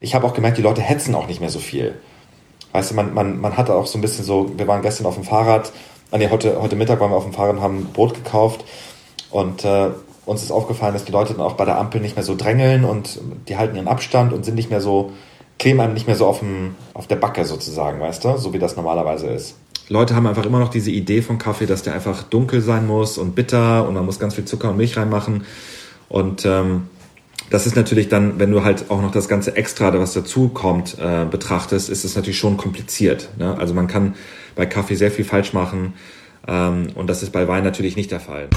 Ich habe auch gemerkt, die Leute hetzen auch nicht mehr so viel. Weißt du, man, man, man hatte auch so ein bisschen so, wir waren gestern auf dem Fahrrad, ah nee, heute, heute Mittag waren wir auf dem Fahrrad und haben Brot gekauft und äh, uns ist aufgefallen, dass die Leute dann auch bei der Ampel nicht mehr so drängeln und die halten ihren Abstand und sind nicht mehr so, kleben einem nicht mehr so auf, dem, auf der Backe sozusagen, weißt du, so wie das normalerweise ist. Leute haben einfach immer noch diese Idee von Kaffee, dass der einfach dunkel sein muss und bitter und man muss ganz viel Zucker und Milch reinmachen. Und ähm, das ist natürlich dann, wenn du halt auch noch das ganze Extra, was dazu kommt, äh, betrachtest, ist es natürlich schon kompliziert. Ne? Also man kann bei Kaffee sehr viel falsch machen ähm, und das ist bei Wein natürlich nicht der Fall.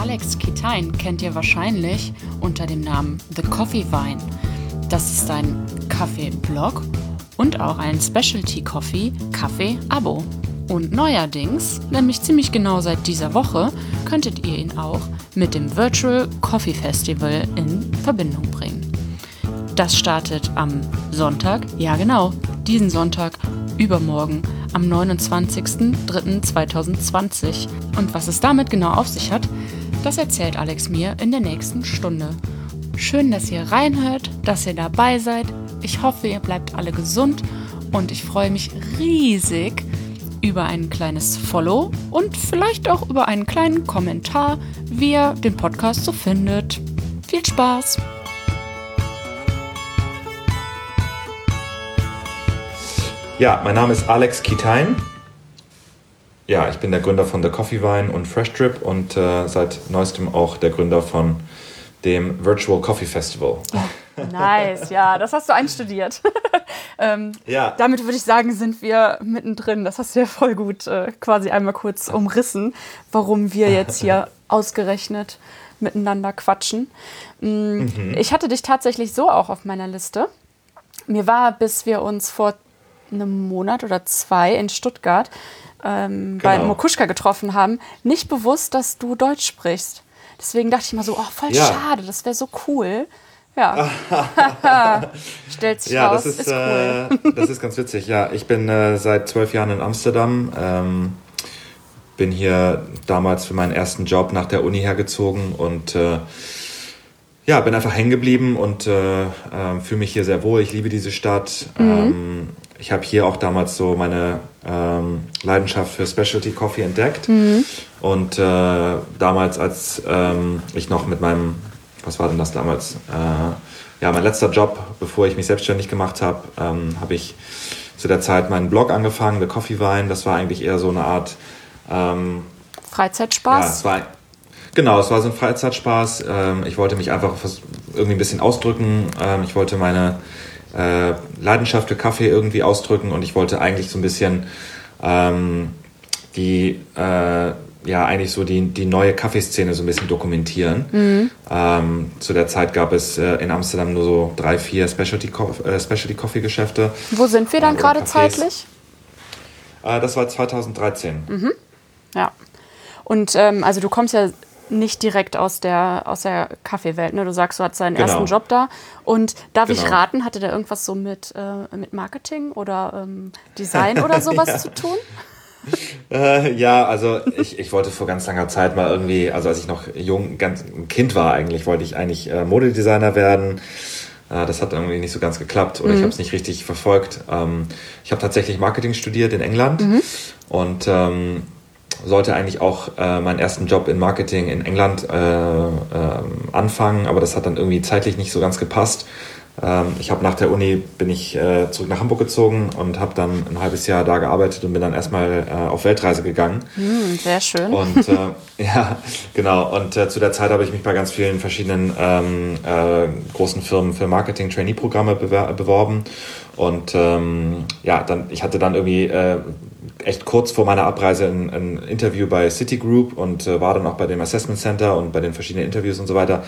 Alex Kitain kennt ihr wahrscheinlich unter dem Namen The Coffee Vine. Das ist ein Kaffee-Blog und auch ein Specialty Coffee Kaffee Abo. Und neuerdings, nämlich ziemlich genau seit dieser Woche, könntet ihr ihn auch mit dem Virtual Coffee Festival in Verbindung bringen. Das startet am Sonntag, ja genau, diesen Sonntag, übermorgen, am 29.03.2020. Und was es damit genau auf sich hat, das erzählt Alex mir in der nächsten Stunde. Schön, dass ihr reinhört, dass ihr dabei seid. Ich hoffe, ihr bleibt alle gesund und ich freue mich riesig über ein kleines Follow und vielleicht auch über einen kleinen Kommentar, wie ihr den Podcast so findet. Viel Spaß! Ja, mein Name ist Alex Kitain. Ja, ich bin der Gründer von The Coffee Vine und Fresh Trip und äh, seit neuestem auch der Gründer von dem Virtual Coffee Festival. Nice, ja, das hast du einstudiert. ähm, ja. Damit würde ich sagen, sind wir mittendrin. Das hast du ja voll gut äh, quasi einmal kurz umrissen, warum wir jetzt hier ausgerechnet miteinander quatschen. Mm, mhm. Ich hatte dich tatsächlich so auch auf meiner Liste. Mir war, bis wir uns vor einem Monat oder zwei in Stuttgart ähm, genau. bei Mokuschka getroffen haben, nicht bewusst, dass du Deutsch sprichst. Deswegen dachte ich mal so, oh, voll ja. schade, das wäre so cool. Ja. Stellt sich ja, raus, das ist, ist cool. Äh, das ist ganz witzig. Ja, ich bin äh, seit zwölf Jahren in Amsterdam. Ähm, bin hier damals für meinen ersten Job nach der Uni hergezogen und äh, ja, bin einfach hängen geblieben und äh, äh, fühle mich hier sehr wohl. Ich liebe diese Stadt. Mhm. Ähm, ich habe hier auch damals so meine ähm, Leidenschaft für Specialty Coffee entdeckt. Mhm. Und äh, damals, als ähm, ich noch mit meinem, was war denn das damals? Äh, ja, mein letzter Job, bevor ich mich selbstständig gemacht habe, ähm, habe ich zu der Zeit meinen Blog angefangen, The Coffee Wine. Das war eigentlich eher so eine Art ähm, Freizeitspaß. Ja, es war, genau, es war so ein Freizeitspaß. Ähm, ich wollte mich einfach irgendwie ein bisschen ausdrücken. Ähm, ich wollte meine äh, Leidenschaft für Kaffee irgendwie ausdrücken und ich wollte eigentlich so ein bisschen ähm, die, äh, ja, eigentlich so die, die neue Kaffeeszene so ein bisschen dokumentieren. Mhm. Ähm, zu der Zeit gab es äh, in Amsterdam nur so drei, vier Specialty, Co äh, Specialty Geschäfte. Wo sind wir dann äh, gerade zeitlich? Äh, das war 2013. Mhm. Ja. Und ähm, also du kommst ja nicht direkt aus der, aus der Kaffeewelt. Ne? Du sagst, du hattest deinen genau. ersten Job da. Und darf genau. ich raten, hatte der irgendwas so mit, äh, mit Marketing oder ähm, Design oder sowas ja. zu tun? Äh, ja, also ich, ich wollte vor ganz langer Zeit mal irgendwie, also als ich noch jung, ganz ein Kind war eigentlich, wollte ich eigentlich äh, Modedesigner werden. Äh, das hat irgendwie nicht so ganz geklappt oder mhm. ich habe es nicht richtig verfolgt. Ähm, ich habe tatsächlich Marketing studiert in England mhm. und ähm, sollte eigentlich auch äh, meinen ersten Job in Marketing in England äh, äh, anfangen, aber das hat dann irgendwie zeitlich nicht so ganz gepasst. Ähm, ich habe nach der Uni bin ich äh, zurück nach Hamburg gezogen und habe dann ein halbes Jahr da gearbeitet und bin dann erstmal äh, auf Weltreise gegangen. Mm, sehr schön. Und äh, ja, genau. Und zu der Zeit habe ich mich bei ganz vielen verschiedenen ähm, großen Firmen für Marketing-Trainee-Programme beworben. Und ähm, ja, dann ich hatte dann irgendwie echt kurz vor meiner Abreise ein, ein Interview bei Citigroup und äh, war dann auch bei dem Assessment Center und bei den verschiedenen Interviews und so weiter.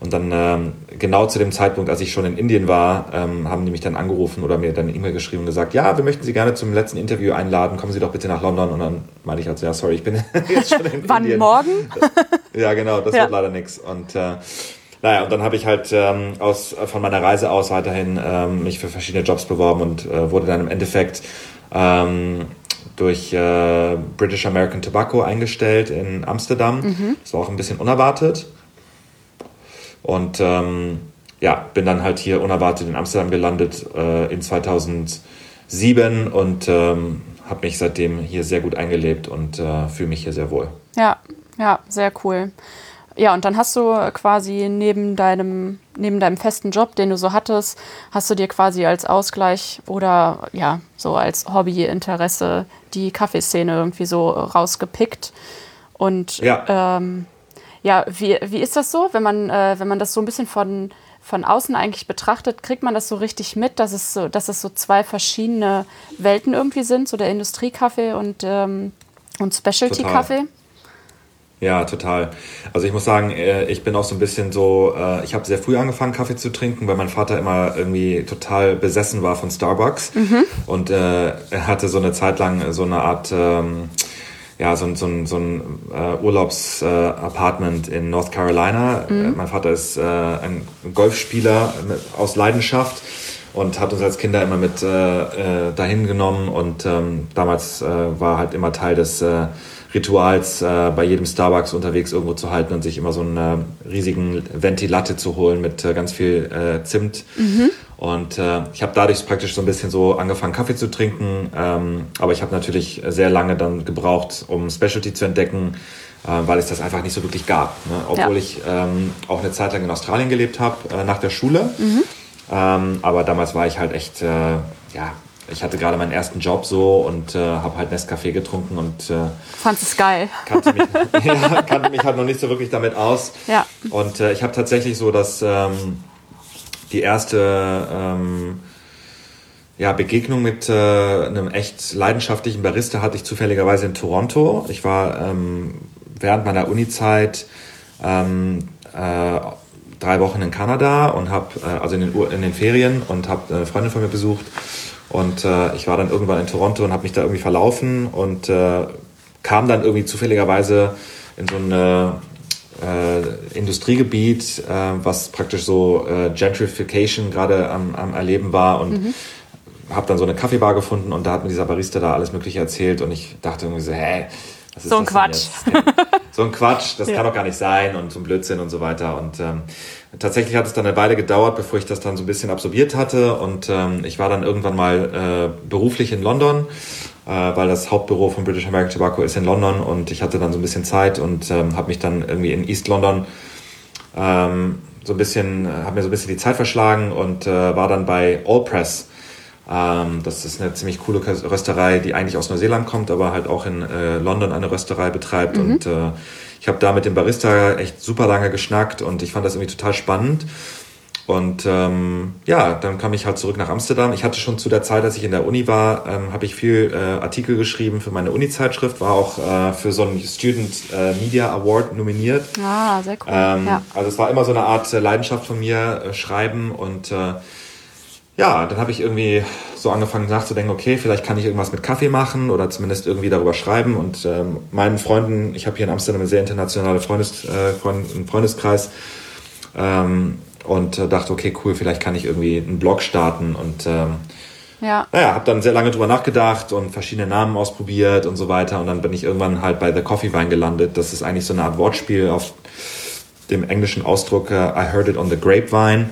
Und dann ähm, genau zu dem Zeitpunkt, als ich schon in Indien war, ähm, haben die mich dann angerufen oder mir dann eine E-Mail geschrieben und gesagt, ja, wir möchten Sie gerne zum letzten Interview einladen, kommen Sie doch bitte nach London. Und dann meinte ich also, ja, sorry, ich bin jetzt schon in Wann Indien. morgen? ja, genau, das ja. wird leider nichts. Und äh, naja, und dann habe ich halt ähm, aus, von meiner Reise aus weiterhin ähm, mich für verschiedene Jobs beworben und äh, wurde dann im Endeffekt ähm, durch äh, British American Tobacco eingestellt in Amsterdam. Mhm. Das war auch ein bisschen unerwartet. Und ähm, ja, bin dann halt hier unerwartet in Amsterdam gelandet äh, in 2007 und ähm, habe mich seitdem hier sehr gut eingelebt und äh, fühle mich hier sehr wohl. Ja, ja, sehr cool. Ja, und dann hast du quasi neben deinem, neben deinem festen Job, den du so hattest, hast du dir quasi als Ausgleich oder ja, so als Hobbyinteresse die Kaffeeszene irgendwie so rausgepickt. Und ja, ähm, ja wie, wie ist das so, wenn man, äh, wenn man das so ein bisschen von, von außen eigentlich betrachtet, kriegt man das so richtig mit, dass es so, dass es so zwei verschiedene Welten irgendwie sind, so der Industriekaffee und, ähm, und Specialty-Kaffee? Ja, total. Also ich muss sagen, äh, ich bin auch so ein bisschen so, äh, ich habe sehr früh angefangen, Kaffee zu trinken, weil mein Vater immer irgendwie total besessen war von Starbucks. Mhm. Und äh, er hatte so eine Zeit lang so eine Art, ähm, ja, so, so, so ein äh, Urlaubsapartment in North Carolina. Mhm. Mein Vater ist äh, ein Golfspieler aus Leidenschaft und hat uns als Kinder immer mit äh, dahin genommen und ähm, damals war halt immer Teil des Rituals, äh, bei jedem Starbucks unterwegs irgendwo zu halten und sich immer so einen äh, riesigen Ventilatte zu holen mit äh, ganz viel äh, Zimt. Mhm. Und äh, ich habe dadurch praktisch so ein bisschen so angefangen, Kaffee zu trinken. Ähm, aber ich habe natürlich sehr lange dann gebraucht, um Specialty zu entdecken, äh, weil es das einfach nicht so wirklich gab. Ne? Obwohl ja. ich ähm, auch eine Zeit lang in Australien gelebt habe, nach der Schule. Mhm. Ähm, aber damals war ich halt echt, ja, ich hatte gerade meinen ersten Job so und äh, habe halt Nescafé getrunken und äh, fand es geil. Kannte mich, ja, kannte mich halt noch nicht so wirklich damit aus. Ja. Und äh, ich habe tatsächlich so, dass ähm, die erste ähm, ja, Begegnung mit äh, einem echt leidenschaftlichen Barista hatte ich zufälligerweise in Toronto. Ich war ähm, während meiner Uni-Zeit ähm, äh, drei Wochen in Kanada und habe äh, also in den, in den Ferien und habe eine Freundin von mir besucht und äh, ich war dann irgendwann in Toronto und habe mich da irgendwie verlaufen und äh, kam dann irgendwie zufälligerweise in so ein äh, Industriegebiet, äh, was praktisch so äh, Gentrification gerade am, am Erleben war und mhm. habe dann so eine Kaffeebar gefunden und da hat mir dieser Barista da alles Mögliche erzählt und ich dachte irgendwie so, hä, was ist so ein Quatsch. so ein Quatsch, das ja. kann doch gar nicht sein und so ein Blödsinn und so weiter und ähm, Tatsächlich hat es dann eine Weile gedauert, bevor ich das dann so ein bisschen absorbiert hatte. Und ähm, ich war dann irgendwann mal äh, beruflich in London, weil das Hauptbüro von British American Tobacco ist in London. Und ich hatte dann so ein bisschen Zeit und ähm, habe mich dann irgendwie in East London ähm, so ein bisschen, äh, habe mir so ein bisschen die Zeit verschlagen und äh, war dann bei All Press. Ähm, das ist eine ziemlich coole Rösterei, die eigentlich aus Neuseeland kommt, aber halt auch in äh, London eine Rösterei betreibt. Mhm. Und äh, ich habe da mit dem Barista echt super lange geschnackt und ich fand das irgendwie total spannend. Und ähm, ja, dann kam ich halt zurück nach Amsterdam. Ich hatte schon zu der Zeit, als ich in der Uni war, ähm, habe ich viel äh, Artikel geschrieben für meine Uni-Zeitschrift, war auch äh, für so einen Student äh, Media Award nominiert. Ah, sehr cool. Ähm, ja. Also es war immer so eine Art äh, Leidenschaft von mir, äh, Schreiben und äh, ja, dann habe ich irgendwie so angefangen nachzudenken, okay, vielleicht kann ich irgendwas mit Kaffee machen oder zumindest irgendwie darüber schreiben. Und ähm, meinen Freunden, ich habe hier in Amsterdam eine sehr internationale Freundes, äh, Freund, einen Freundeskreis ähm, und äh, dachte, okay, cool, vielleicht kann ich irgendwie einen Blog starten und ähm, ja. Naja, habe dann sehr lange drüber nachgedacht und verschiedene Namen ausprobiert und so weiter. Und dann bin ich irgendwann halt bei The Coffee Vine gelandet. Das ist eigentlich so eine Art Wortspiel auf dem englischen Ausdruck äh, I heard it on the grapevine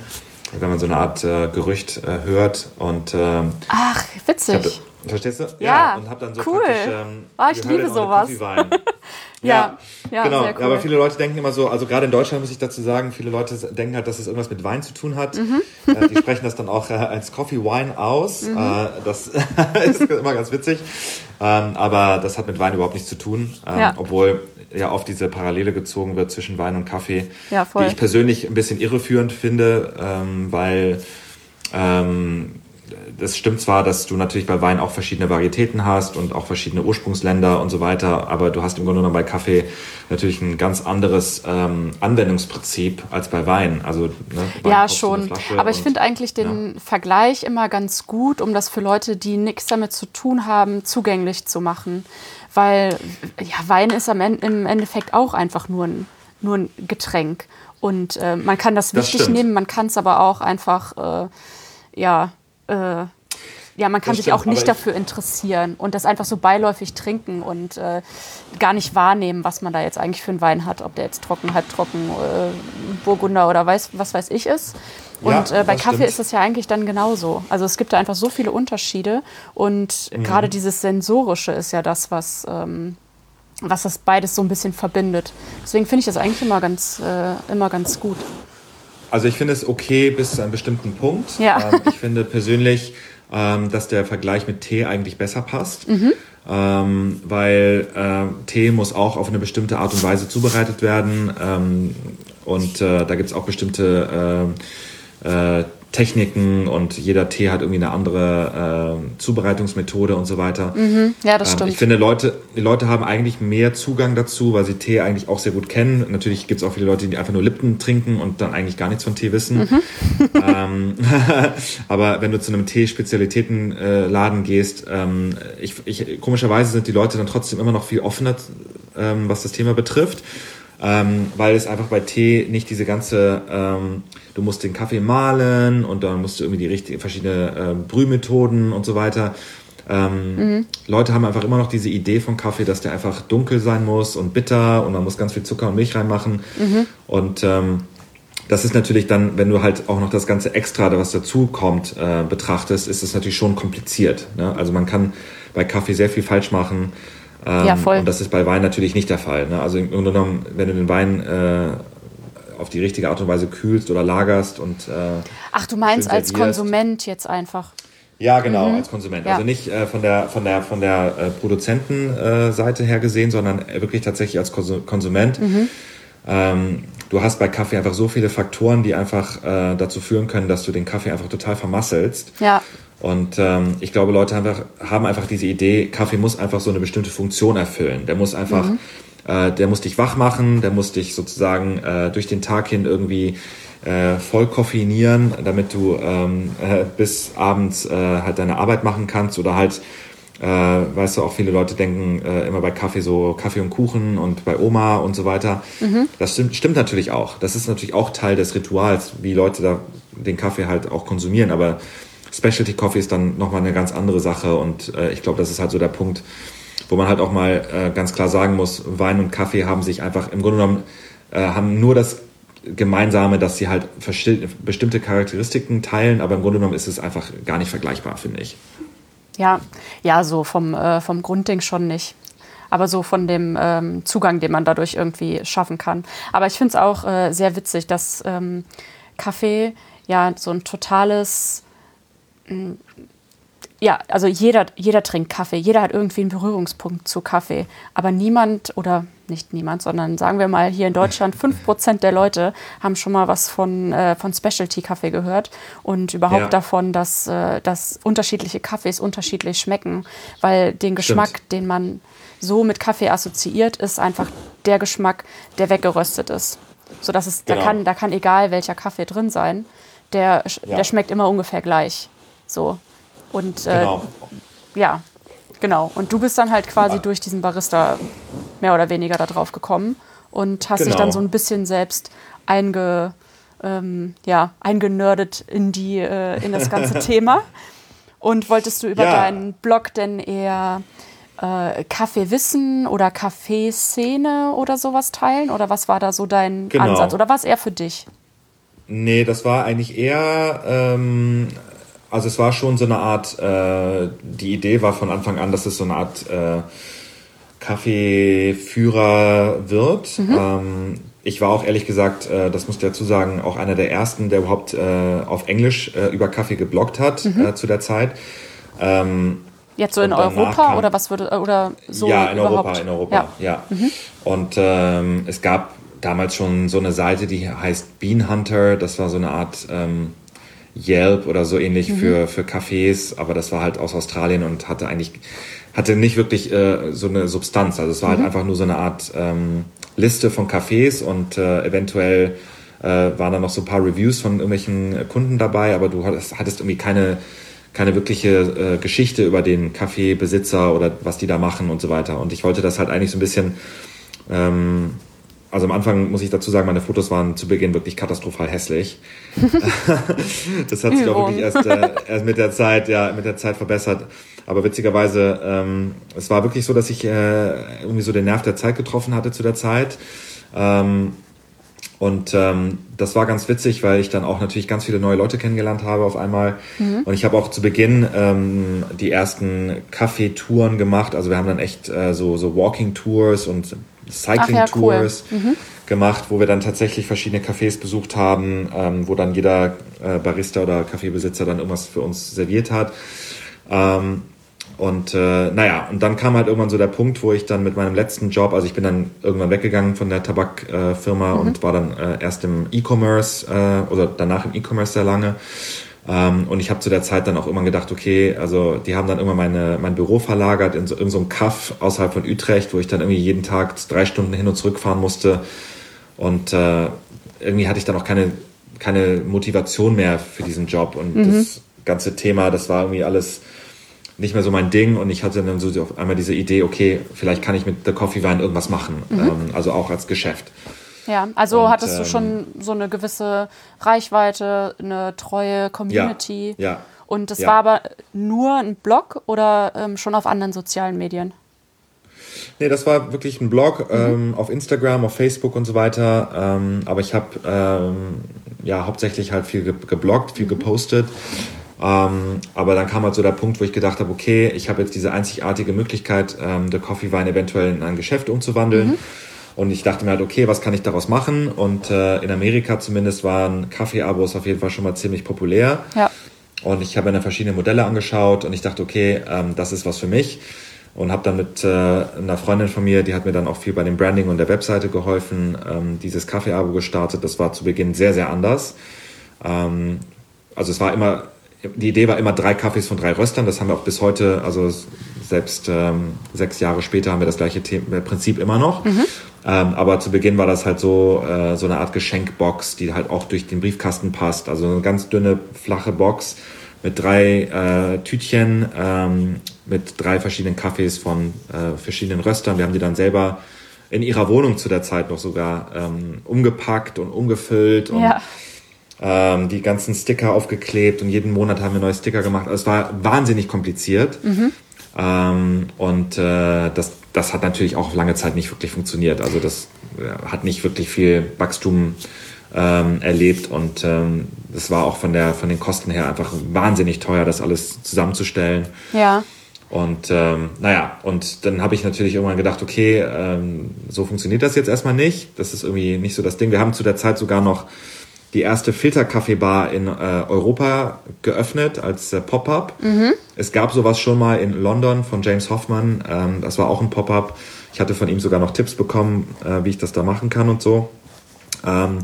wenn man so eine Art äh, Gerücht äh, hört. Und, ähm, Ach, witzig. Hab, verstehst du? Ja, ja, und hab dann so cool. Ähm, oh, ich liebe sowas. ja, ja, genau. Cool. aber viele Leute denken immer so, also gerade in Deutschland muss ich dazu sagen, viele Leute denken halt, dass es irgendwas mit Wein zu tun hat. Mhm. Äh, die sprechen das dann auch äh, als Coffee Wine aus. Mhm. Äh, das ist immer ganz witzig. Ähm, aber das hat mit Wein überhaupt nichts zu tun. Ähm, ja. Obwohl ja oft diese Parallele gezogen wird zwischen Wein und Kaffee, ja, die ich persönlich ein bisschen irreführend finde, ähm, weil ähm, das stimmt zwar, dass du natürlich bei Wein auch verschiedene Varietäten hast und auch verschiedene Ursprungsländer und so weiter, aber du hast im Grunde genommen bei Kaffee natürlich ein ganz anderes ähm, Anwendungsprinzip als bei Wein. Also, ne, Wein ja, schon. Aber ich finde eigentlich den ja. Vergleich immer ganz gut, um das für Leute, die nichts damit zu tun haben, zugänglich zu machen weil ja, Wein ist am Ende, im Endeffekt auch einfach nur ein, nur ein Getränk. Und äh, man kann das, das wichtig stimmt. nehmen, man kann es aber auch einfach, äh, ja, äh, ja, man kann das sich stimmt, auch nicht dafür interessieren und das einfach so beiläufig trinken und äh, gar nicht wahrnehmen, was man da jetzt eigentlich für einen Wein hat, ob der jetzt trocken, halbtrocken, äh, Burgunder oder weiß, was weiß ich ist. Und ja, äh, bei Kaffee stimmt. ist es ja eigentlich dann genauso. Also es gibt da einfach so viele Unterschiede und mhm. gerade dieses Sensorische ist ja das, was, ähm, was das beides so ein bisschen verbindet. Deswegen finde ich das eigentlich immer ganz, äh, immer ganz gut. Also ich finde es okay bis zu einem bestimmten Punkt. Ja. Ähm, ich finde persönlich, ähm, dass der Vergleich mit Tee eigentlich besser passt. Mhm. Ähm, weil äh, Tee muss auch auf eine bestimmte Art und Weise zubereitet werden. Ähm, und äh, da gibt es auch bestimmte äh, äh Techniken und jeder Tee hat irgendwie eine andere äh, Zubereitungsmethode und so weiter. Mhm, ja, das ähm, stimmt. Ich finde, Leute, die Leute haben eigentlich mehr Zugang dazu, weil sie Tee eigentlich auch sehr gut kennen. Natürlich gibt es auch viele Leute, die einfach nur Lipton trinken und dann eigentlich gar nichts von Tee wissen. Mhm. ähm, aber wenn du zu einem Tee-Spezialitätenladen gehst, ähm, ich, ich, komischerweise sind die Leute dann trotzdem immer noch viel offener, ähm, was das Thema betrifft ähm, weil es einfach bei Tee nicht diese ganze, ähm, du musst den Kaffee mahlen und dann musst du irgendwie die richtigen verschiedene äh, Brühmethoden und so weiter. Ähm, mhm. Leute haben einfach immer noch diese Idee von Kaffee, dass der einfach dunkel sein muss und bitter und man muss ganz viel Zucker und Milch reinmachen. Mhm. Und ähm, das ist natürlich dann, wenn du halt auch noch das ganze Extra, was dazu kommt, äh, betrachtest, ist es natürlich schon kompliziert. Ne? Also man kann bei Kaffee sehr viel falsch machen. Ähm, ja, voll. Und das ist bei Wein natürlich nicht der Fall. Ne? Also im Grunde genommen, wenn du den Wein äh, auf die richtige Art und Weise kühlst oder lagerst und. Äh, Ach, du meinst als Konsument jetzt einfach? Ja, genau, mhm. als Konsument. Ja. Also nicht äh, von der, von der, von der äh, Produzentenseite her gesehen, sondern wirklich tatsächlich als Konsument. Mhm. Ähm, du hast bei Kaffee einfach so viele Faktoren, die einfach äh, dazu führen können, dass du den Kaffee einfach total vermasselst. Ja. Und ähm, ich glaube, Leute einfach, haben einfach diese Idee, Kaffee muss einfach so eine bestimmte Funktion erfüllen. Der muss einfach, mhm. äh, der muss dich wach machen, der muss dich sozusagen äh, durch den Tag hin irgendwie äh, voll koffeinieren, damit du ähm, äh, bis abends äh, halt deine Arbeit machen kannst oder halt äh, weißt du, auch viele Leute denken äh, immer bei Kaffee so Kaffee und Kuchen und bei Oma und so weiter. Mhm. Das stimmt, stimmt natürlich auch. Das ist natürlich auch Teil des Rituals, wie Leute da den Kaffee halt auch konsumieren. Aber Specialty Coffee ist dann nochmal eine ganz andere Sache und äh, ich glaube, das ist halt so der Punkt, wo man halt auch mal äh, ganz klar sagen muss, Wein und Kaffee haben sich einfach im Grunde genommen äh, haben nur das Gemeinsame, dass sie halt bestimmte Charakteristiken teilen, aber im Grunde genommen ist es einfach gar nicht vergleichbar, finde ich. Ja, ja, so vom, äh, vom Grundding schon nicht. Aber so von dem ähm, Zugang, den man dadurch irgendwie schaffen kann. Aber ich finde es auch äh, sehr witzig, dass ähm, Kaffee ja so ein totales ja, also jeder, jeder trinkt Kaffee, jeder hat irgendwie einen Berührungspunkt zu Kaffee. Aber niemand, oder nicht niemand, sondern sagen wir mal hier in Deutschland, 5% der Leute haben schon mal was von, äh, von Specialty-Kaffee gehört und überhaupt ja. davon, dass, äh, dass unterschiedliche Kaffees unterschiedlich schmecken. Weil den Geschmack, Stimmt. den man so mit Kaffee assoziiert, ist einfach der Geschmack, der weggeröstet ist. So dass es, genau. da, kann, da kann egal welcher Kaffee drin sein, der, ja. der schmeckt immer ungefähr gleich. So. Und äh, genau. ja, genau. Und du bist dann halt quasi genau. durch diesen Barista mehr oder weniger da drauf gekommen und hast genau. dich dann so ein bisschen selbst einge, ähm, ja, eingenördet in, die, äh, in das ganze Thema. Und wolltest du über ja. deinen Blog denn eher äh, Kaffeewissen oder Kaffeeszene oder sowas teilen? Oder was war da so dein genau. Ansatz? Oder war es eher für dich? Nee, das war eigentlich eher ähm, also es war schon so eine Art, äh, die Idee war von Anfang an, dass es so eine Art äh, Kaffeeführer wird. Mhm. Ähm, ich war auch ehrlich gesagt, äh, das muss ich dazu sagen, auch einer der ersten, der überhaupt äh, auf Englisch äh, über Kaffee gebloggt hat mhm. Äh, zu der Zeit. Ähm, Jetzt so in Europa kam, oder was würde oder so? Ja, in überhaupt? Europa, in Europa, ja. ja. Mhm. Und ähm, es gab damals schon so eine Seite, die heißt Bean Hunter. Das war so eine Art ähm, Yelp oder so ähnlich mhm. für, für Cafés, aber das war halt aus Australien und hatte eigentlich, hatte nicht wirklich äh, so eine Substanz. Also es war halt mhm. halt einfach nur so eine Art ähm, Liste von Cafés und äh, eventuell äh, waren da noch so ein paar Reviews von irgendwelchen Kunden dabei, aber du hattest, hattest irgendwie keine, keine wirkliche äh, Geschichte über den Kaffeebesitzer oder was die da machen und so weiter. Und ich wollte das halt eigentlich so ein bisschen ähm, also am Anfang muss ich dazu sagen, meine Fotos waren zu Beginn wirklich katastrophal hässlich. das hat sich auch wirklich erst, äh, erst mit der Zeit, ja, mit der Zeit verbessert. Aber witzigerweise, ähm, es war wirklich so, dass ich äh, irgendwie so den Nerv der Zeit getroffen hatte zu der Zeit. Ähm, und ähm, das war ganz witzig, weil ich dann auch natürlich ganz viele neue Leute kennengelernt habe auf einmal. Mhm. Und ich habe auch zu Beginn ähm, die ersten Kaffeetouren gemacht. Also wir haben dann echt äh, so, so Walking-Tours und Cycling-Tours ja, cool. mhm. gemacht, wo wir dann tatsächlich verschiedene Cafés besucht haben, ähm, wo dann jeder äh, Barista oder Kaffeebesitzer dann irgendwas für uns serviert hat. Ähm, und äh, naja, und dann kam halt irgendwann so der Punkt, wo ich dann mit meinem letzten Job, also ich bin dann irgendwann weggegangen von der Tabakfirma äh, mhm. und war dann äh, erst im E-Commerce äh, oder danach im E-Commerce sehr lange. Ähm, und ich habe zu der Zeit dann auch irgendwann gedacht, okay, also die haben dann irgendwann meine, mein Büro verlagert in so, in so einem Kaff außerhalb von Utrecht, wo ich dann irgendwie jeden Tag drei Stunden hin und zurück fahren musste. Und äh, irgendwie hatte ich dann auch keine, keine Motivation mehr für diesen Job. Und mhm. das ganze Thema, das war irgendwie alles nicht mehr so mein Ding und ich hatte dann so auf einmal diese Idee, okay, vielleicht kann ich mit The Coffee Wine irgendwas machen, mhm. ähm, also auch als Geschäft. Ja, also und, hattest du schon ähm, so eine gewisse Reichweite, eine treue Community. Ja. ja und das ja. war aber nur ein Blog oder ähm, schon auf anderen sozialen Medien? Nee, das war wirklich ein Blog mhm. ähm, auf Instagram, auf Facebook und so weiter. Ähm, aber ich habe ähm, ja hauptsächlich halt viel gebloggt, viel mhm. gepostet. Ähm, aber dann kam halt so der Punkt, wo ich gedacht habe, okay, ich habe jetzt diese einzigartige Möglichkeit, ähm, The Coffee Wine eventuell in ein Geschäft umzuwandeln. Mhm. Und ich dachte mir halt, okay, was kann ich daraus machen? Und äh, in Amerika zumindest waren Kaffee-Abos auf jeden Fall schon mal ziemlich populär. Ja. Und ich habe mir verschiedene Modelle angeschaut und ich dachte, okay, ähm, das ist was für mich. Und habe dann mit äh, einer Freundin von mir, die hat mir dann auch viel bei dem Branding und der Webseite geholfen, ähm, dieses Kaffee-Abo gestartet. Das war zu Beginn sehr, sehr anders. Ähm, also es war immer die Idee war immer drei Kaffees von drei Röstern. Das haben wir auch bis heute, also selbst ähm, sechs Jahre später haben wir das gleiche Thema, Prinzip immer noch. Mhm. Ähm, aber zu Beginn war das halt so, äh, so eine Art Geschenkbox, die halt auch durch den Briefkasten passt. Also eine ganz dünne, flache Box mit drei äh, Tütchen, ähm, mit drei verschiedenen Kaffees von äh, verschiedenen Röstern. Wir haben die dann selber in ihrer Wohnung zu der Zeit noch sogar ähm, umgepackt und umgefüllt. Und ja ähm, die ganzen Sticker aufgeklebt und jeden Monat haben wir neue Sticker gemacht. Also es war wahnsinnig kompliziert. Mhm. Ähm, und äh, das, das hat natürlich auch lange Zeit nicht wirklich funktioniert. Also das äh, hat nicht wirklich viel Wachstum ähm, erlebt und ähm, das war auch von, der, von den Kosten her einfach wahnsinnig teuer, das alles zusammenzustellen. Ja. Und ähm, naja, und dann habe ich natürlich irgendwann gedacht, okay, ähm, so funktioniert das jetzt erstmal nicht. Das ist irgendwie nicht so das Ding. Wir haben zu der Zeit sogar noch die erste Filterkaffeebar in äh, Europa geöffnet als äh, Pop-up. Mhm. Es gab sowas schon mal in London von James Hoffmann. Ähm, das war auch ein Pop-up. Ich hatte von ihm sogar noch Tipps bekommen, äh, wie ich das da machen kann und so. Ähm,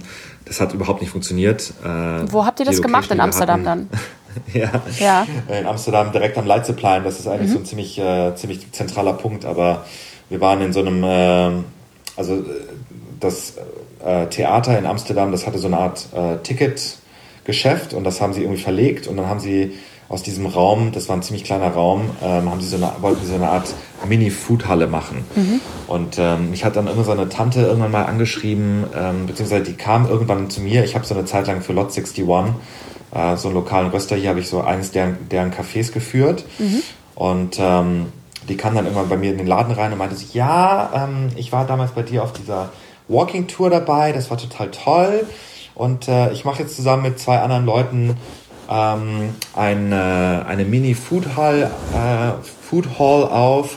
das hat überhaupt nicht funktioniert. Äh, Wo habt ihr das gemacht in Amsterdam hatten, dann? ja. ja, in Amsterdam direkt am Leitzepplein. Das ist eigentlich mhm. so ein ziemlich, äh, ziemlich zentraler Punkt. Aber wir waren in so einem, äh, also das äh, Theater in Amsterdam, das hatte so eine Art äh, Ticketgeschäft und das haben sie irgendwie verlegt und dann haben sie aus diesem Raum, das war ein ziemlich kleiner Raum, ähm, haben sie so eine, wollten sie so eine Art Mini-Foodhalle machen. Mhm. Und ähm, mich hat dann irgendeine so Tante irgendwann mal angeschrieben, ähm, beziehungsweise die kam irgendwann zu mir. Ich habe so eine Zeit lang für Lot 61, äh, so einen lokalen Röster hier, habe ich so eines deren, deren Cafés geführt. Mhm. Und ähm, die kam dann irgendwann bei mir in den Laden rein und meinte sich, ja, ähm, ich war damals bei dir auf dieser Walking Tour dabei, das war total toll. Und äh, ich mache jetzt zusammen mit zwei anderen Leuten ähm, eine, eine Mini-Food Hall, äh, Food Hall auf.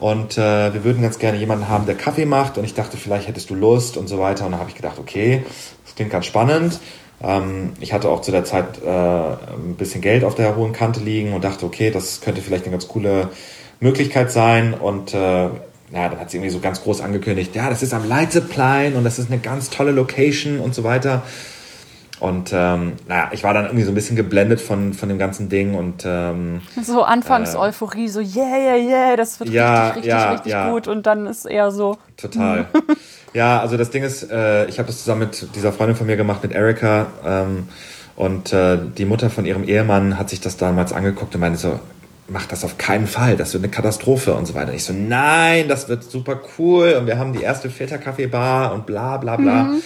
Und äh, wir würden ganz gerne jemanden haben, der Kaffee macht. Und ich dachte, vielleicht hättest du Lust und so weiter. Und dann habe ich gedacht, okay, das klingt ganz spannend. Ähm, ich hatte auch zu der Zeit äh, ein bisschen Geld auf der hohen Kante liegen und dachte, okay, das könnte vielleicht eine ganz coole Möglichkeit sein. Und äh, ja, dann hat sie irgendwie so ganz groß angekündigt, ja, das ist am Leitzeplein und das ist eine ganz tolle Location und so weiter. Und ähm, naja, ich war dann irgendwie so ein bisschen geblendet von, von dem ganzen Ding und ähm, so anfangs äh, Euphorie, so yeah, yeah, yeah, das wird ja, richtig, richtig, ja, richtig ja. gut und dann ist eher so. Total. ja, also das Ding ist, äh, ich habe das zusammen mit dieser Freundin von mir gemacht, mit Erika ähm, und äh, die Mutter von ihrem Ehemann hat sich das damals angeguckt und meinte so, mach das auf keinen Fall, das wird eine Katastrophe und so weiter. Ich so, nein, das wird super cool und wir haben die erste Filterkaffeebar und bla bla bla. Mhm.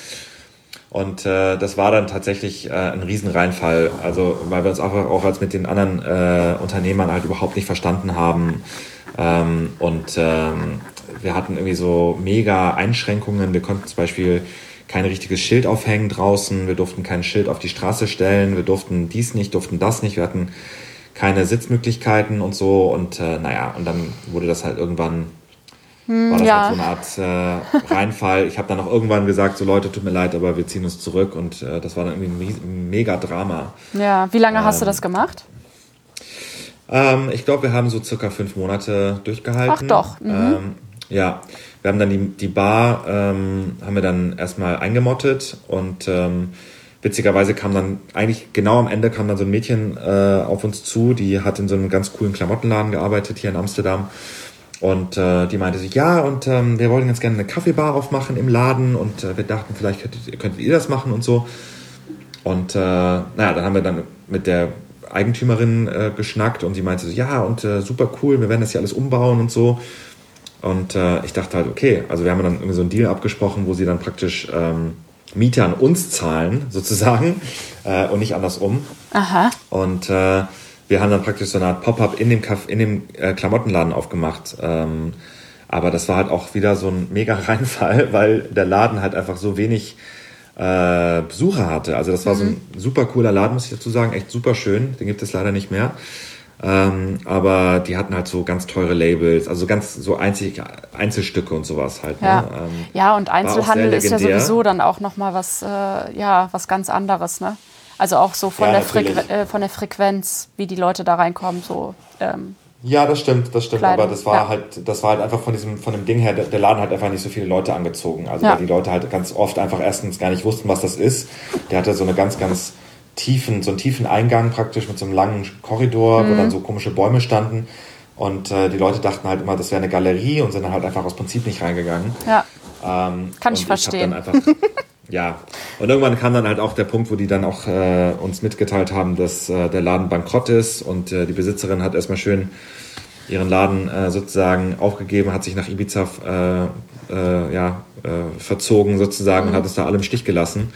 Und äh, das war dann tatsächlich äh, ein Riesenreinfall, also weil wir uns auch, auch als mit den anderen äh, Unternehmern halt überhaupt nicht verstanden haben. Ähm, und ähm, wir hatten irgendwie so mega Einschränkungen. Wir konnten zum Beispiel kein richtiges Schild aufhängen draußen, wir durften kein Schild auf die Straße stellen, wir durften dies nicht, durften das nicht, wir hatten keine Sitzmöglichkeiten und so. Und äh, naja, und dann wurde das halt irgendwann hm, war das ja. halt so eine Art äh, Reinfall. Ich habe dann auch irgendwann gesagt, so Leute, tut mir leid, aber wir ziehen uns zurück und äh, das war dann irgendwie ein mega Drama. Ja, wie lange ähm, hast du das gemacht? Ähm, ich glaube, wir haben so circa fünf Monate durchgehalten. Ach doch. Mhm. Ähm, ja, wir haben dann die, die Bar, ähm, haben wir dann erstmal eingemottet und ähm, witzigerweise kam dann eigentlich genau am Ende kam dann so ein Mädchen äh, auf uns zu, die hat in so einem ganz coolen Klamottenladen gearbeitet hier in Amsterdam und äh, die meinte sich, ja, und ähm, wir wollen jetzt gerne eine Kaffeebar aufmachen im Laden und äh, wir dachten, vielleicht könntet, könntet ihr das machen und so. Und äh, naja, dann haben wir dann mit der Eigentümerin äh, geschnackt und sie meinte so, ja, und äh, super cool, wir werden das hier alles umbauen und so. Und äh, ich dachte halt, okay, also wir haben dann irgendwie so einen Deal abgesprochen, wo sie dann praktisch ähm, Miete an uns zahlen, sozusagen, äh, und nicht andersrum. Aha. Und äh, wir haben dann praktisch so eine Art Pop-up in dem, Kaff in dem äh, Klamottenladen aufgemacht. Ähm, aber das war halt auch wieder so ein mega Reinfall, weil der Laden halt einfach so wenig äh, Besucher hatte. Also das war mhm. so ein mhm. super cooler Laden, muss ich dazu sagen, echt super schön. Den gibt es leider nicht mehr. Ähm, aber die hatten halt so ganz teure Labels, also ganz so einzig, Einzelstücke und sowas halt. Ja, ne? ähm, ja und Einzelhandel ist ja sowieso dann auch nochmal was, äh, ja, was ganz anderes, ne? Also auch so von, ja, der Frequ äh, von der Frequenz, wie die Leute da reinkommen, so. Ähm, ja, das stimmt, das stimmt. Kleidung. Aber das war ja. halt, das war halt einfach von diesem, von dem Ding her, der, der Laden hat einfach nicht so viele Leute angezogen. Also ja. weil die Leute halt ganz oft einfach erstens gar nicht wussten, was das ist. Der hatte so eine ganz, ganz tiefen, so einen tiefen Eingang praktisch mit so einem langen Korridor, mhm. wo dann so komische Bäume standen. Und äh, die Leute dachten halt immer, das wäre eine Galerie und sind dann halt einfach aus Prinzip nicht reingegangen. Ja. Ähm, Kann ich verstehen. Ich einfach, ja. Und irgendwann kam dann halt auch der Punkt, wo die dann auch äh, uns mitgeteilt haben, dass äh, der Laden bankrott ist und äh, die Besitzerin hat erstmal schön ihren Laden äh, sozusagen aufgegeben, hat sich nach Ibiza äh, ja, verzogen sozusagen mhm. und hat es da alle im Stich gelassen.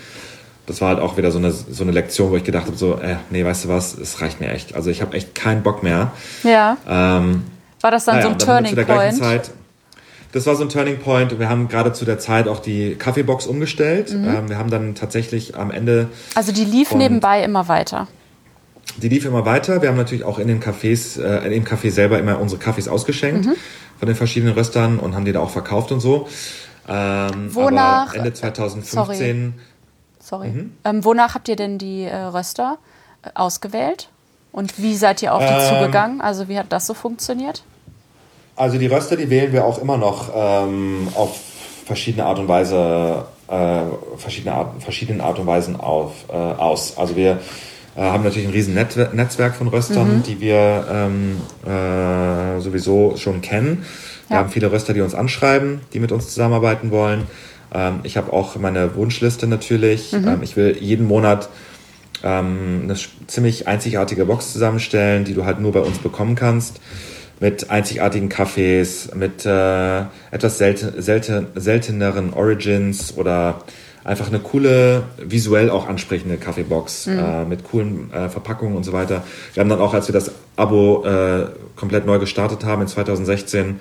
Das war halt auch wieder so eine, so eine Lektion, wo ich gedacht habe, so, äh, nee, weißt du was, es reicht mir echt. Also ich habe echt keinen Bock mehr. Ja. Ähm, war das dann naja, so ein Turning Point? Zeit, das war so ein Turning Point. Wir haben gerade zu der Zeit auch die Kaffeebox umgestellt. Mhm. Ähm, wir haben dann tatsächlich am Ende. Also die lief nebenbei immer weiter. Die lief immer weiter. Wir haben natürlich auch in den Cafés, äh, im Café selber immer unsere Kaffees ausgeschenkt mhm. von den verschiedenen Röstern und haben die da auch verkauft und so. Ähm, wonach? Ende 2015. Sorry. Sorry. Mhm. Ähm, wonach habt ihr denn die äh, Röster äh, ausgewählt? Und wie seid ihr auf die ähm, zugegangen? Also wie hat das so funktioniert? Also die Röster, die wählen wir auch immer noch ähm, auf verschiedene Art und Weise, äh, verschiedene Art, verschiedenen Art und Weisen auf, äh, aus. Also wir äh, haben natürlich ein riesen Net Netzwerk von Röstern, mhm. die wir ähm, äh, sowieso schon kennen. Wir ja. haben viele Röster, die uns anschreiben, die mit uns zusammenarbeiten wollen. Ähm, ich habe auch meine Wunschliste natürlich. Mhm. Ähm, ich will jeden Monat ähm, eine ziemlich einzigartige Box zusammenstellen, die du halt nur bei uns bekommen kannst mit einzigartigen Kaffees, mit äh, etwas selten, selten, selteneren Origins oder einfach eine coole, visuell auch ansprechende Kaffeebox mhm. äh, mit coolen äh, Verpackungen und so weiter. Wir haben dann auch, als wir das Abo äh, komplett neu gestartet haben in 2016,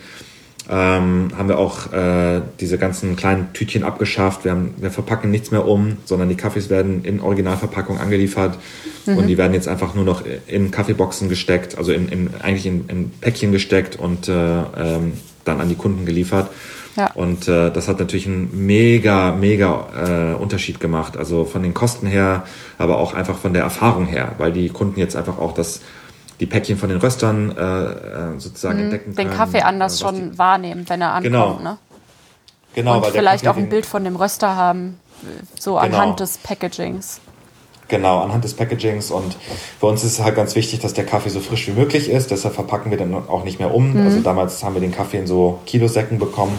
ähm, haben wir auch äh, diese ganzen kleinen Tütchen abgeschafft. Wir, haben, wir verpacken nichts mehr um, sondern die Kaffees werden in Originalverpackung angeliefert mhm. und die werden jetzt einfach nur noch in Kaffeeboxen gesteckt, also in, in, eigentlich in, in Päckchen gesteckt und äh, ähm, dann an die Kunden geliefert. Ja. Und äh, das hat natürlich einen mega, mega äh, Unterschied gemacht. Also von den Kosten her, aber auch einfach von der Erfahrung her, weil die Kunden jetzt einfach auch das die Päckchen von den Röstern äh, äh sozusagen mhm, entdecken können. Den Kaffee anders schon die... wahrnehmen, wenn er ankommt. Genau. Ne? Genau, Und vielleicht auch ein Bild von dem Röster haben, so genau. anhand des Packagings. Genau, anhand des Packagings. Und für uns ist es halt ganz wichtig, dass der Kaffee so frisch wie möglich ist. Deshalb verpacken wir den auch nicht mehr um. Mhm. Also damals haben wir den Kaffee in so Kilosäcken bekommen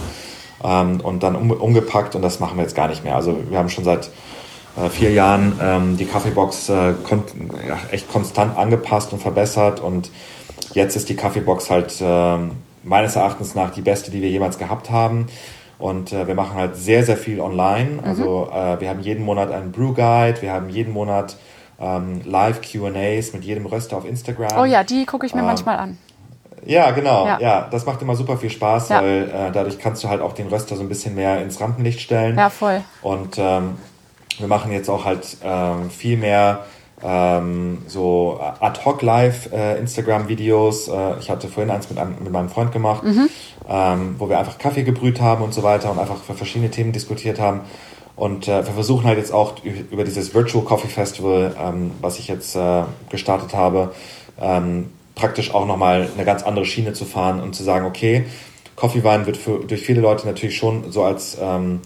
ähm, und dann um, umgepackt und das machen wir jetzt gar nicht mehr. Also wir haben schon seit äh, vier Jahren ähm, die Kaffeebox äh, kon ja, echt konstant angepasst und verbessert und jetzt ist die Kaffeebox halt ähm, meines Erachtens nach die beste, die wir jemals gehabt haben. Und äh, wir machen halt sehr, sehr viel online. Mhm. Also äh, wir haben jeden Monat einen Brew Guide, wir haben jeden Monat ähm, Live QAs mit jedem Röster auf Instagram. Oh ja, die gucke ich mir ähm, manchmal an. Ja, genau. Ja. ja. das macht immer super viel Spaß, ja. weil äh, dadurch kannst du halt auch den Röster so ein bisschen mehr ins Rampenlicht stellen. Ja, voll. Und ähm, wir machen jetzt auch halt ähm, viel mehr ähm, so Ad-Hoc-Live äh, Instagram-Videos. Äh, ich hatte vorhin eins mit, einem, mit meinem Freund gemacht, mhm. ähm, wo wir einfach Kaffee gebrüht haben und so weiter und einfach für verschiedene Themen diskutiert haben. Und äh, wir versuchen halt jetzt auch über dieses Virtual Coffee Festival, ähm, was ich jetzt äh, gestartet habe, ähm, praktisch auch nochmal eine ganz andere Schiene zu fahren und zu sagen, okay, Coffee Wine wird für, durch viele Leute natürlich schon so als ähm,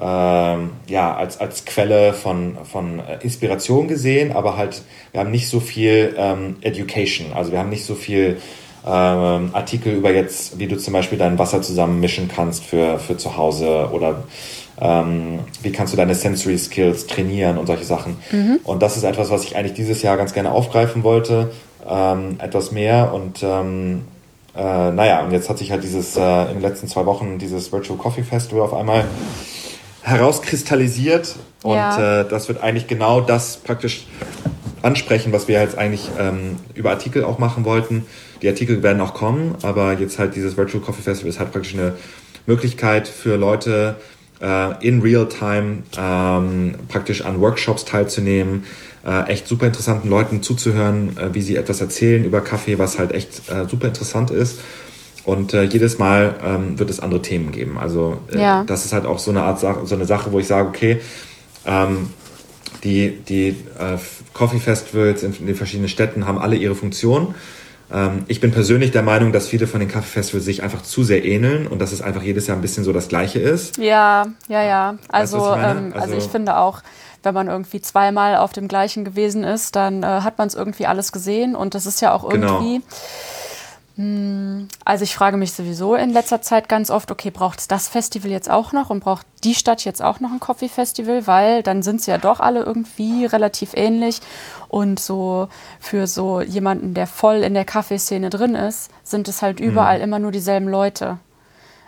ähm, ja, als, als Quelle von, von äh, Inspiration gesehen, aber halt, wir haben nicht so viel ähm, Education, also wir haben nicht so viel ähm, Artikel über jetzt, wie du zum Beispiel dein Wasser zusammen mischen kannst für, für zu Hause oder ähm, wie kannst du deine Sensory Skills trainieren und solche Sachen. Mhm. Und das ist etwas, was ich eigentlich dieses Jahr ganz gerne aufgreifen wollte, ähm, etwas mehr und ähm, äh, naja, und jetzt hat sich halt dieses äh, in den letzten zwei Wochen dieses Virtual Coffee Festival auf einmal herauskristallisiert. Und ja. äh, das wird eigentlich genau das praktisch ansprechen, was wir jetzt eigentlich ähm, über Artikel auch machen wollten. Die Artikel werden auch kommen, aber jetzt halt dieses Virtual Coffee Festival ist halt praktisch eine Möglichkeit für Leute äh, in Real Time ähm, praktisch an Workshops teilzunehmen, äh, echt super interessanten Leuten zuzuhören, äh, wie sie etwas erzählen über Kaffee, was halt echt äh, super interessant ist. Und äh, jedes Mal ähm, wird es andere Themen geben. Also äh, ja. das ist halt auch so eine Art Sache, so eine Sache, wo ich sage, okay, ähm, die, die äh, Coffee Festivals in, in den verschiedenen Städten haben alle ihre Funktion. Ähm, ich bin persönlich der Meinung, dass viele von den Coffee Festivals sich einfach zu sehr ähneln und dass es einfach jedes Jahr ein bisschen so das Gleiche ist. Ja, ja, ja. Also, weißt, ich, ähm, also, also ich finde auch, wenn man irgendwie zweimal auf dem gleichen gewesen ist, dann äh, hat man es irgendwie alles gesehen und das ist ja auch genau. irgendwie. Genau also ich frage mich sowieso in letzter Zeit ganz oft, okay, braucht es das Festival jetzt auch noch und braucht die Stadt jetzt auch noch ein Coffee Festival, weil dann sind sie ja doch alle irgendwie relativ ähnlich und so für so jemanden, der voll in der Kaffeeszene drin ist, sind es halt überall mhm. immer nur dieselben Leute.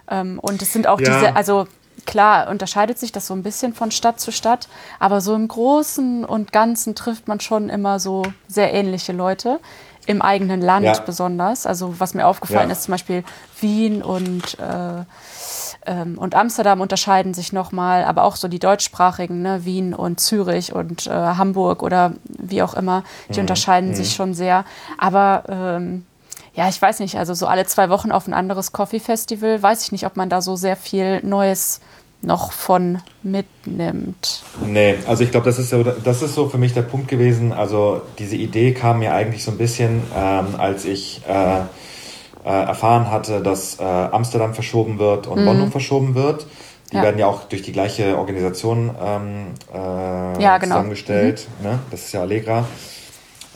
Ähm, und es sind auch ja. diese, also klar unterscheidet sich das so ein bisschen von Stadt zu Stadt, aber so im Großen und Ganzen trifft man schon immer so sehr ähnliche Leute im eigenen Land ja. besonders. Also was mir aufgefallen ja. ist, zum Beispiel Wien und, äh, ähm, und Amsterdam unterscheiden sich nochmal, aber auch so die deutschsprachigen, ne? Wien und Zürich und äh, Hamburg oder wie auch immer, die mhm. unterscheiden mhm. sich schon sehr. Aber ähm, ja, ich weiß nicht, also so alle zwei Wochen auf ein anderes Coffee-Festival, weiß ich nicht, ob man da so sehr viel Neues noch von mitnimmt. Nee, also ich glaube, das, ist so, das ist so für mich der Punkt gewesen. Also diese Idee kam mir eigentlich so ein bisschen, ähm, als ich äh, äh, erfahren hatte, dass äh, Amsterdam verschoben wird und mhm. London verschoben wird. Die ja. werden ja auch durch die gleiche Organisation ähm, äh, ja, genau. zusammengestellt. Mhm. Ne? Das ist ja Allegra.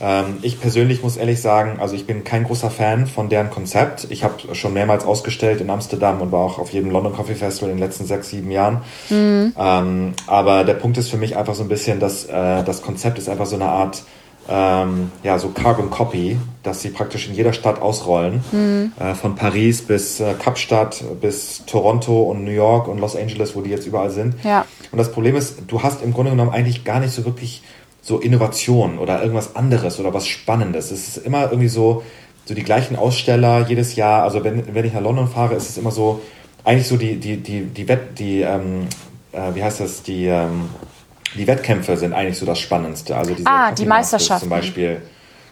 Ähm, ich persönlich muss ehrlich sagen, also ich bin kein großer Fan von deren Konzept. Ich habe schon mehrmals ausgestellt in Amsterdam und war auch auf jedem London Coffee Festival in den letzten sechs, sieben Jahren. Mhm. Ähm, aber der Punkt ist für mich einfach so ein bisschen, dass äh, das Konzept ist einfach so eine Art ähm, ja, so Carbon Copy, dass sie praktisch in jeder Stadt ausrollen. Mhm. Äh, von Paris bis äh, Kapstadt bis Toronto und New York und Los Angeles, wo die jetzt überall sind. Ja. Und das Problem ist, du hast im Grunde genommen eigentlich gar nicht so wirklich so Innovation oder irgendwas anderes oder was Spannendes. Es ist immer irgendwie so, so die gleichen Aussteller jedes Jahr. Also wenn, wenn ich nach London fahre, ist es immer so, eigentlich so die, die, die, die Wett, die, ähm, äh, wie heißt das, die, ähm, die Wettkämpfe sind eigentlich so das Spannendste. Also diese ah, die Meisterschaften. Zum Beispiel.